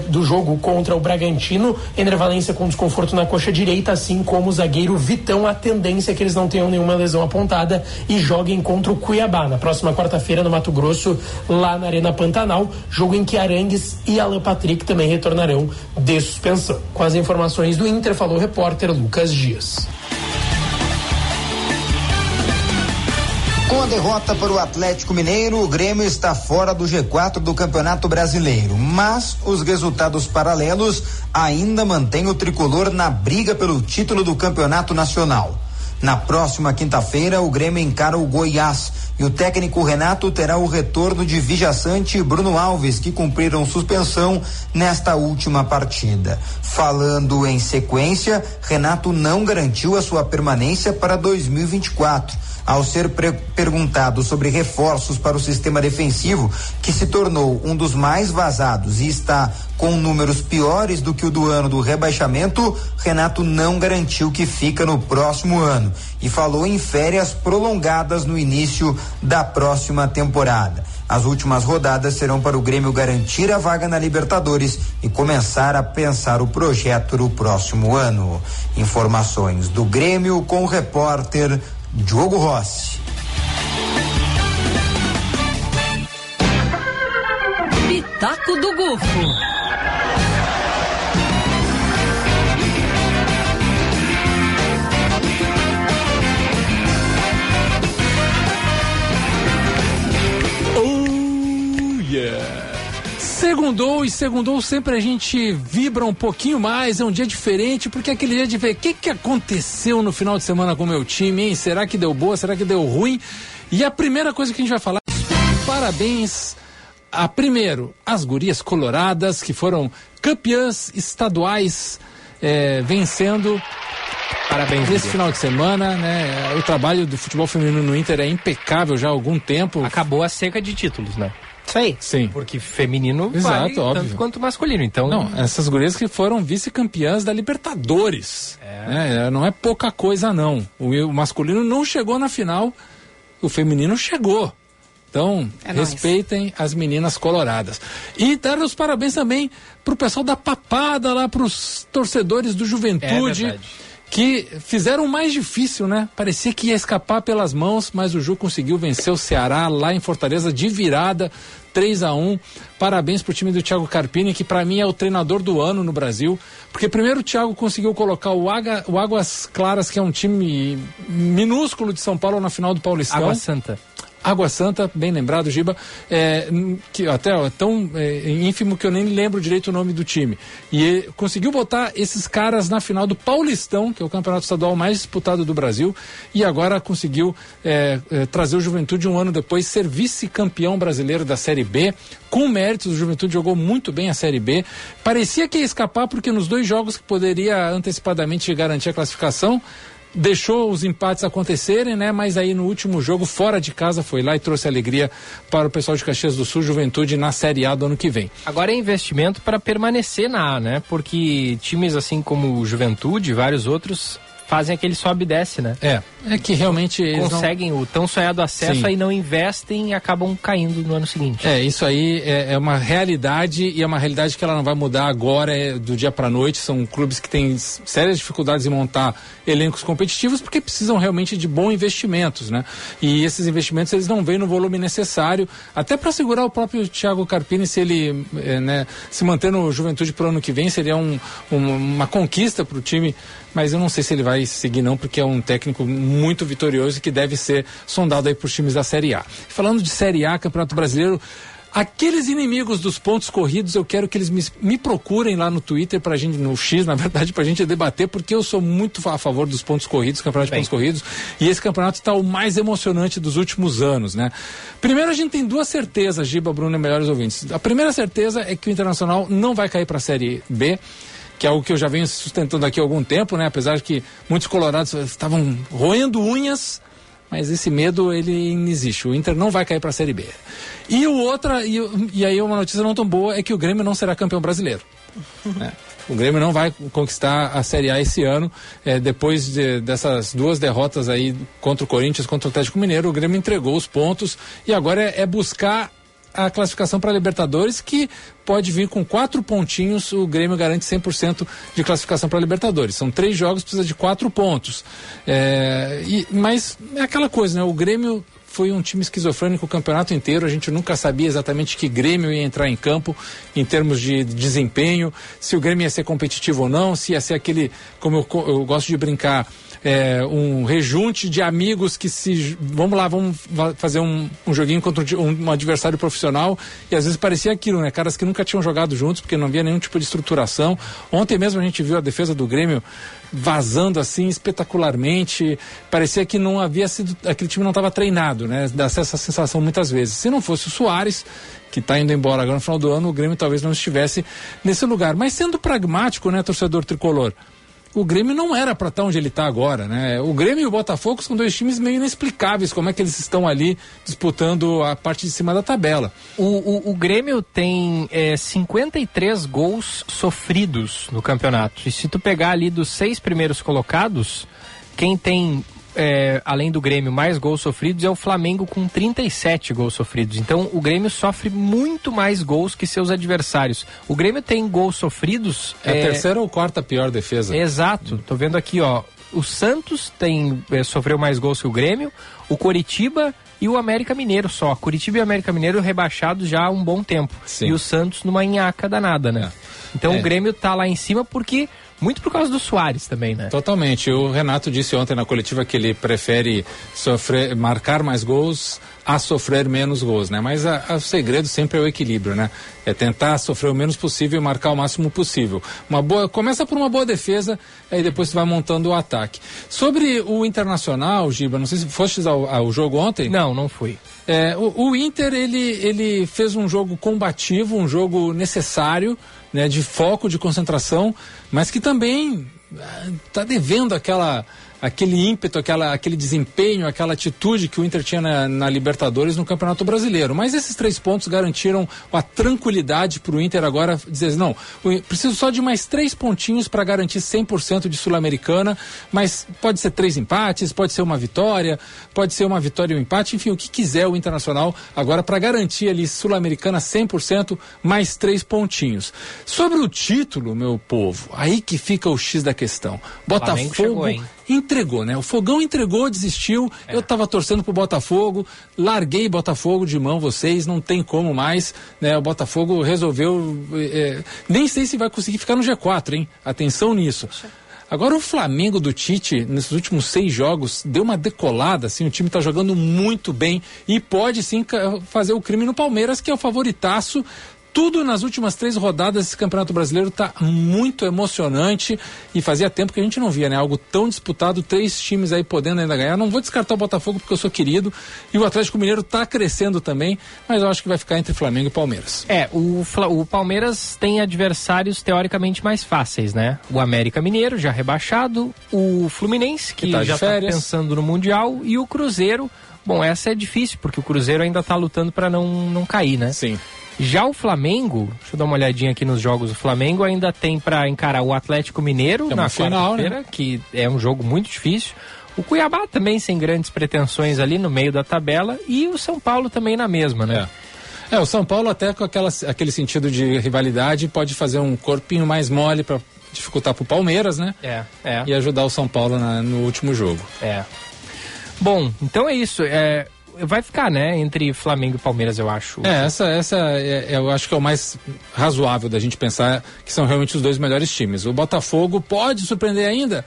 do jogo contra o Bragantino. Ener Com desconforto na coxa direita, assim como o zagueiro Vitão. A tendência é que eles não tenham nenhuma lesão apontada e joguem contra o Cuiabá na próxima quarta-feira no Mato Grosso, lá na Arena Pantanal. Jogo em que Arangues e Alan Patrick também retornarão de suspensão. Com as informações do Inter, falou o repórter Lucas Dias. Com a derrota para o Atlético Mineiro, o Grêmio está fora do G4 do Campeonato Brasileiro. Mas os resultados paralelos ainda mantêm o tricolor na briga pelo título do Campeonato Nacional. Na próxima quinta-feira, o Grêmio encara o Goiás e o técnico Renato terá o retorno de Vijaçante e Bruno Alves, que cumpriram suspensão nesta última partida. Falando em sequência, Renato não garantiu a sua permanência para 2024 ao ser perguntado sobre reforços para o sistema defensivo, que se tornou um dos mais vazados e está com números piores do que o do ano do rebaixamento, Renato não garantiu que fica no próximo ano. E falou em férias prolongadas no início da próxima temporada. As últimas rodadas serão para o Grêmio garantir a vaga na Libertadores e começar a pensar o projeto do próximo ano. Informações do Grêmio com o repórter Diogo Rossi. Pitaco do Gufo. Segundou e segundou sempre a gente vibra um pouquinho mais, é um dia diferente, porque é aquele dia de ver o que, que aconteceu no final de semana com o meu time, hein? Será que deu boa? Será que deu ruim? E a primeira coisa que a gente vai falar, parabéns a primeiro, as gurias coloradas que foram campeãs estaduais é, vencendo Parabéns. Nesse final de semana, né? O trabalho do futebol feminino no Inter é impecável já há algum tempo. Acabou a seca de títulos, né? Isso aí. Sim. Porque feminino Exato, vale óbvio. tanto quanto masculino. Então, Não, essas gurias que foram vice-campeãs da Libertadores. É. não é pouca coisa, não. O, o masculino não chegou na final, o feminino chegou. Então, É respeitem as meninas coloradas. E dar os parabéns também pro pessoal da papada lá, pros torcedores do Juventude. É verdade. Que fizeram o mais difícil, né? Parecia que ia escapar pelas mãos, mas o Ju conseguiu vencer o Ceará lá em Fortaleza de virada, 3 a 1 Parabéns pro time do Thiago Carpini, que para mim é o treinador do ano no Brasil. Porque primeiro o Thiago conseguiu colocar o, Aga- o Águas Claras, que é um time minúsculo de São Paulo, na final do Paulistão. Água Santa. Água Santa, bem lembrado, Giba, é, que até ó, tão é, ínfimo que eu nem lembro direito o nome do time. E conseguiu botar esses caras na final do Paulistão, que é o campeonato estadual mais disputado do Brasil, e agora conseguiu é, é, trazer o Juventude um ano depois, ser vice-campeão brasileiro da Série B. Com méritos, o Juventude jogou muito bem a Série B. Parecia que ia escapar, porque nos dois jogos que poderia antecipadamente garantir a classificação, deixou os empates acontecerem, né? Mas aí no último jogo, fora de casa, foi lá e trouxe alegria para o pessoal de Caxias do Sul, Juventude, na Série A do ano que vem. Agora é investimento para permanecer na A, né? Porque times assim como Juventude e vários outros fazem aquele sobe e desce, né? É, é que realmente eles não- conseguem o tão sonhado acesso Sim. aí não investem e acabam caindo no ano seguinte. É, isso aí é, é uma realidade e é uma realidade que ela não vai mudar agora, é, do dia para noite. São clubes que têm sérias dificuldades em montar elencos competitivos porque precisam realmente de bons investimentos, né? E esses investimentos eles não vêm no volume necessário, até para segurar o próprio Thiago Carpini se ele é, né, se manter no Juventude para o ano que vem seria um- um- uma conquista para o time. Mas eu não sei se ele vai seguir não, porque é um técnico muito vitorioso e que deve ser sondado aí por times da Série A. Falando de Série A, Campeonato Brasileiro, Aqueles inimigos dos pontos corridos, eu quero que eles me, me procurem lá no Twitter pra gente, no X, na verdade, pra gente debater, porque eu sou muito a favor dos pontos corridos, campeonato de pontos corridos, e esse campeonato está o mais emocionante dos últimos anos, né? Primeiro, a gente tem duas certezas, Giba, Bruno e melhores ouvintes. A primeira certeza é que o Internacional não vai cair pra Série B, que é algo que eu já venho sustentando aqui há algum tempo, né? Apesar de que muitos colorados estavam roendo unhas, mas esse medo ele não existe. O Inter não vai cair para a Série B. E o outra e, e aí uma notícia não tão boa é que o Grêmio não será campeão brasileiro. (laughs) né? O Grêmio não vai conquistar a Série A esse ano. É, depois de- dessas duas derrotas aí contra o Corinthians, contra o Atlético Mineiro, o Grêmio entregou os pontos e agora é, é buscar a classificação para a Libertadores, que pode vir com quatro pontinhos, o Grêmio garante 100% de classificação para a Libertadores. São três jogos, precisa de quatro pontos. É, e- mas é aquela coisa, né? O Grêmio foi um time esquizofrênico o campeonato inteiro. A gente nunca sabia exatamente que Grêmio ia entrar em campo em termos de desempenho, se o Grêmio ia ser competitivo ou não, se ia ser aquele, como eu, eu gosto de brincar, é, um rejunte de amigos que se. Vamos lá, vamos va- fazer um, um joguinho contra um- um adversário profissional. E às vezes parecia aquilo, né? Caras que nunca tinham jogado juntos, porque não havia nenhum tipo de estruturação. Ontem mesmo a gente viu a defesa do Grêmio vazando assim espetacularmente. Parecia que não havia sido. aquele time não estava treinado, né? Dá essa sensação muitas vezes. Se não fosse o Soares, que está indo embora agora no final do ano, o Grêmio talvez não estivesse nesse lugar. Mas sendo pragmático, né, torcedor tricolor? O Grêmio não era para estar onde ele está agora, né? O Grêmio e o Botafogo são dois times meio inexplicáveis, como é que eles estão ali disputando a parte de cima da tabela. O, o, o Grêmio tem é, 53 gols sofridos no campeonato. E se tu pegar ali dos seis primeiros colocados, quem tem é, além do Grêmio, mais gols sofridos é o Flamengo com 37 gols sofridos. Então o Grêmio sofre muito mais gols que seus adversários. O Grêmio tem gols sofridos. É, a terceira ou quarta pior defesa. Exato. Tô vendo aqui, ó. O Santos tem é, sofreu mais gols que o Grêmio. O Coritiba e o América Mineiro só. Curitiba e América Mineiro rebaixados já há um bom tempo. Sim. E o Santos numa nhaca danada, né? Então É. o Grêmio tá lá em cima porque. Muito por causa do Soares também, né? Totalmente. O Renato disse ontem na coletiva que ele prefere sofrer, marcar mais gols a sofrer menos gols, né? Mas a- a- o segredo sempre é o equilíbrio, né? É tentar sofrer o menos possível e marcar o máximo possível. Uma boa, começa por uma boa defesa, aí depois você vai montando o ataque. Sobre o Internacional, Giba, não sei se foste ao, ao jogo ontem. Não, não fui. É, o, o Inter ele, ele fez um jogo combativo, um jogo necessário, né, de foco, de concentração, mas que também está devendo aquela aquele ímpeto, aquela, aquele desempenho, aquela atitude que o Inter tinha na, na Libertadores no Campeonato Brasileiro. Mas esses três pontos garantiram a tranquilidade para o Inter agora dizer não, preciso só de mais três pontinhos para garantir 100% de Sul-Americana, mas pode ser três empates, pode ser uma vitória, pode ser uma vitória e um empate, enfim, o que quiser o Internacional agora para garantir ali Sul-Americana 100% mais três pontinhos. Sobre o título, meu povo, aí que fica o X da questão. Botafogo chegou? Entregou, né? O Fogão entregou, desistiu. Eu tava torcendo pro Botafogo, larguei Botafogo de mão, vocês, não tem como mais, né? O Botafogo resolveu, eh, nem sei se vai conseguir ficar no G4, hein? Atenção nisso. Agora o Flamengo do Tite, nesses últimos seis jogos, deu uma decolada, assim, o time tá jogando muito bem e pode sim fazer o crime no Palmeiras, que é o favoritaço. Tudo nas últimas três rodadas desse Campeonato Brasileiro está muito emocionante e fazia tempo que a gente não via, né? Algo tão disputado, três times aí podendo ainda ganhar. Não vou descartar o Botafogo porque eu sou querido e o Atlético Mineiro está crescendo também, mas eu acho que vai ficar entre Flamengo e Palmeiras. É, o, o Palmeiras tem adversários teoricamente mais fáceis, né? O América Mineiro, já rebaixado, o Fluminense, que, Que tá já está pensando no Mundial, e o Cruzeiro. Bom, essa é difícil, porque o Cruzeiro ainda está lutando para não, não cair, né? Sim. Já o Flamengo, deixa eu dar uma olhadinha aqui nos jogos. O Flamengo ainda tem para encarar o Atlético Mineiro É na final, né? quarta-feira, que é um jogo muito difícil. O Cuiabá também sem grandes pretensões ali no meio da tabela e o São Paulo também na mesma, né? É, o São Paulo até com aquela, aquele sentido de rivalidade pode fazer um corpinho mais mole para dificultar pro Palmeiras, né? É, é. E ajudar o São Paulo na- no último jogo. É. Bom, então é isso. É, vai ficar, né, entre Flamengo e Palmeiras, eu acho. É, essa, essa é, é, eu acho que é o mais razoável da gente pensar que são realmente os dois melhores times. O Botafogo pode surpreender ainda?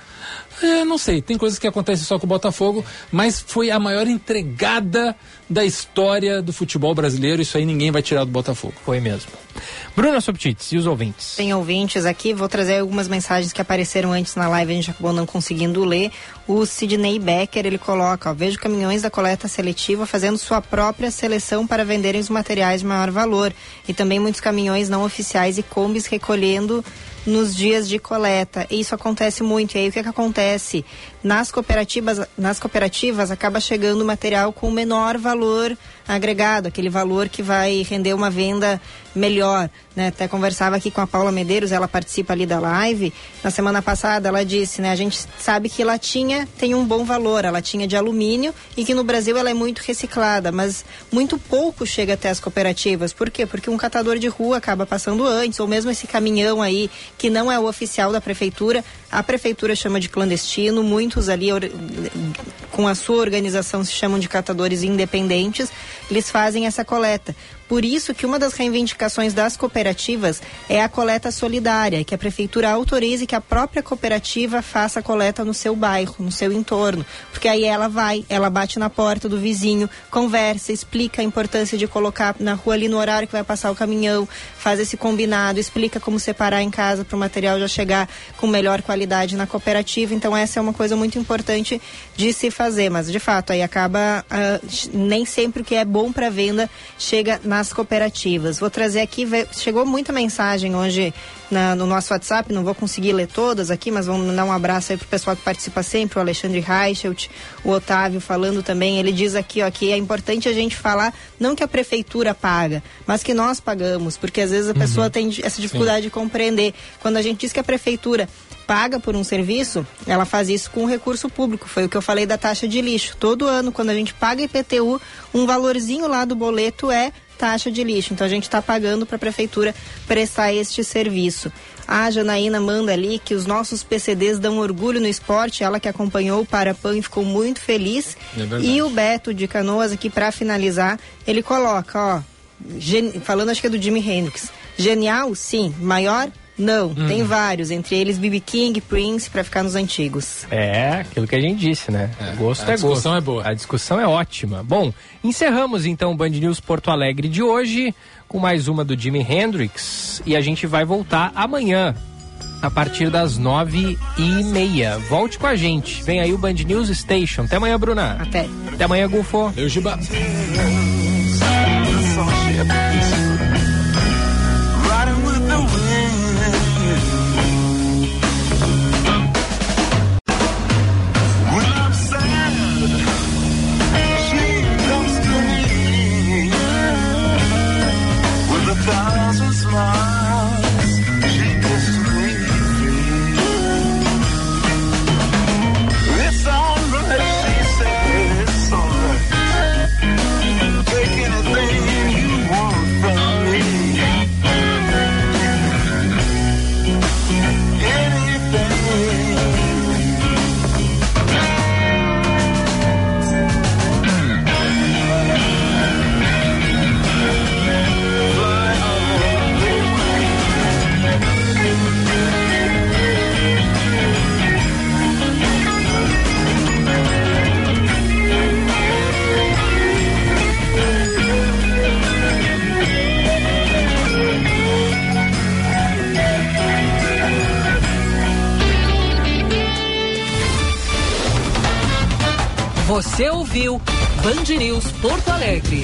É, não sei, tem coisas que acontecem só com o Botafogo, mas foi a maior entregada da história do futebol brasileiro. Isso aí ninguém vai tirar do Botafogo. Foi mesmo. Bruna Subtits e os ouvintes? Tem ouvintes aqui, vou trazer algumas mensagens que apareceram antes na live, a gente acabou não conseguindo ler. O Sidney Becker, ele coloca, ó, vejo caminhões da coleta seletiva fazendo sua própria seleção para venderem os materiais de maior valor. E também muitos caminhões não oficiais e combis recolhendo nos dias de coleta. Isso acontece muito. E aí o que, que acontece? Nas cooperativas, nas cooperativas acaba chegando material com menor valor agregado, aquele valor que vai render uma venda melhor. Né? Até conversava aqui com a Paula Medeiros, ela participa ali da live. Na semana passada ela disse, né? A gente sabe que latinha tem um bom valor, a latinha de alumínio, e que no Brasil ela é muito reciclada, mas muito pouco chega até as cooperativas. Por quê? Porque um catador de rua acaba passando antes, ou mesmo esse caminhão aí, que não é o oficial da prefeitura, a prefeitura chama de clandestino, muitos ali com a sua organização se chamam de catadores independentes, eles fazem essa coleta. Por isso que uma das reivindicações das cooperativas é a coleta solidária, que a prefeitura autorize que a própria cooperativa faça a coleta no seu bairro, no seu entorno. Porque aí ela vai, ela bate na porta do vizinho, conversa, explica a importância de colocar na rua ali no horário que vai passar o caminhão, faz esse combinado, explica como separar em casa para o material já chegar com melhor qualidade na cooperativa. Então essa é uma coisa muito importante de se fazer, mas de fato aí acaba ah, nem sempre o que é bom para venda chega nas cooperativas. Vou trazer aqui, chegou muita mensagem hoje na- no nosso WhatsApp, não vou conseguir ler todas aqui, mas vamos mandar um abraço aí pro pessoal que participa sempre, o Alexandre Reichelt, o Otávio falando também, ele diz aqui, ó, que é importante a gente falar, não que a prefeitura paga, mas que nós pagamos, porque às vezes a pessoa tem essa dificuldade de compreender. Quando a gente diz que a prefeitura paga por um serviço, ela faz isso com recurso público. Foi o que eu falei da taxa de lixo. Todo ano, quando a gente paga IPTU, um valorzinho lá do boleto é taxa de lixo. Então a gente está pagando para a prefeitura prestar este serviço. A Janaína manda ali que os nossos PCDs dão orgulho no esporte. Ela que acompanhou o Parapan e ficou muito feliz. É e o Beto de Canoas aqui para finalizar, ele coloca, ó, falando acho que é do Jimi Hendrix. Genial, sim. Maior, não, hum. tem vários, entre eles BB King, Prince, para ficar nos antigos. É, aquilo que a gente disse, né? É, gosto é gosto. A discussão é boa. A discussão é ótima. Bom, encerramos então o Band News Porto Alegre de hoje com mais uma do Jimi Hendrix e a gente vai voltar amanhã a partir das nove e meia. Volte com a gente. Vem aí o Band News Station. Até amanhã, Bruna. Até. Até amanhã, Gufo. Eu, Giba. Você ouviu Band News Porto Alegre.